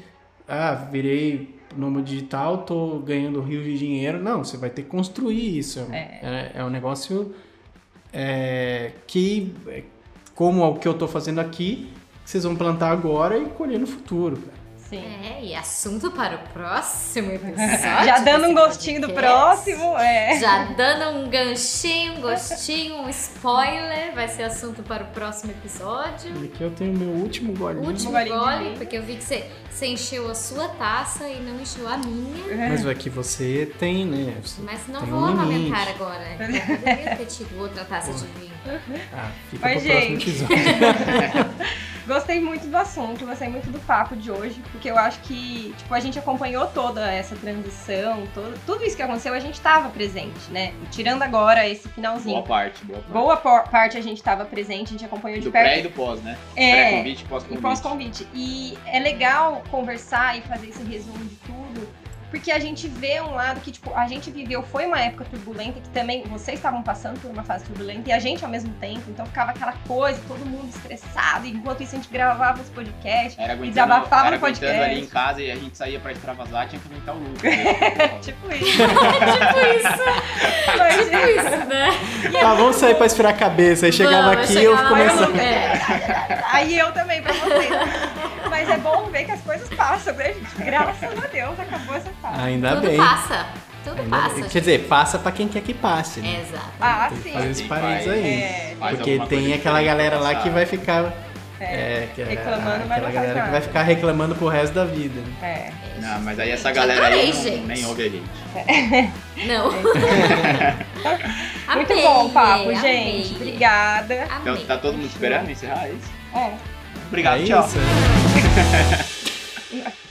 ah, virei nômade digital, tô ganhando rios de dinheiro. Não, você vai ter que construir isso. É, é um negócio é, que, é, como o que eu tô fazendo aqui, vocês vão plantar agora e colher no futuro. cara. Sim. É, e assunto para o próximo episódio. Já dando um gostinho do podcast. próximo, é. Já dando um ganchinho, um gostinho, um spoiler. Vai ser assunto para o próximo episódio. E aqui eu tenho meu último golinho. Último gole, porque eu vi que você, você encheu a sua taça e não encheu a minha. Mas aqui você tem, né? Você Mas não vou um amamentar agora. Eu poderia ter tido outra taça de vinho. Ah, fica Mas, pro próximo gente. episódio. Gostei muito do assunto, gostei muito do papo de hoje, porque eu acho que, tipo, a gente acompanhou toda essa transição, todo, tudo isso que aconteceu, a gente tava presente, né? Tirando agora esse finalzinho. Boa parte, boa parte. Boa por- parte a gente tava presente, a gente acompanhou de Do perto. pré e do pós, né? É. Pré-convite e E pós-convite. pós-convite. E é legal conversar e fazer esse resumo de tudo, porque a gente vê um lado que, tipo, a gente viveu, foi uma época turbulenta, que também vocês estavam passando por uma fase turbulenta, e a gente ao mesmo tempo, então ficava aquela coisa, todo mundo estressado, e enquanto isso a gente gravava os podcasts, Era aguentando, desabafava era no podcast. ali em casa e a gente saía pra extravasar, tinha que aguentar o luto. né? tipo isso. tipo isso, Mas, tipo isso, né? Tá, vamos sair pra esfriar a cabeça. Aí chegava Vamos, aqui e eu começava. é. aí eu também pra vocês. Mas é bom ver que as coisas passam, né, gente? Graças a Deus acabou essa fase. Ainda Tudo bem. passa. Tudo Ainda passa. bem. Quer dizer, passa pra quem quer que passe, né? Exato. Ah, Tem sim. fazer esse Sim, parênteses aí. É, Porque tem aquela galera lá que vai ficar. é, É, que é- Reclamando, mas aquela não galera que vai ficar reclamando pro resto da vida. né? é. Não, mas aí essa galera aí não- gente. nem ouve a gente. Não. Muito Amei, bom o papo, amei. gente. Obrigada. Então Amei. tá todo mundo esperando encerrar isso? É. Obrigado, é tchau. isso.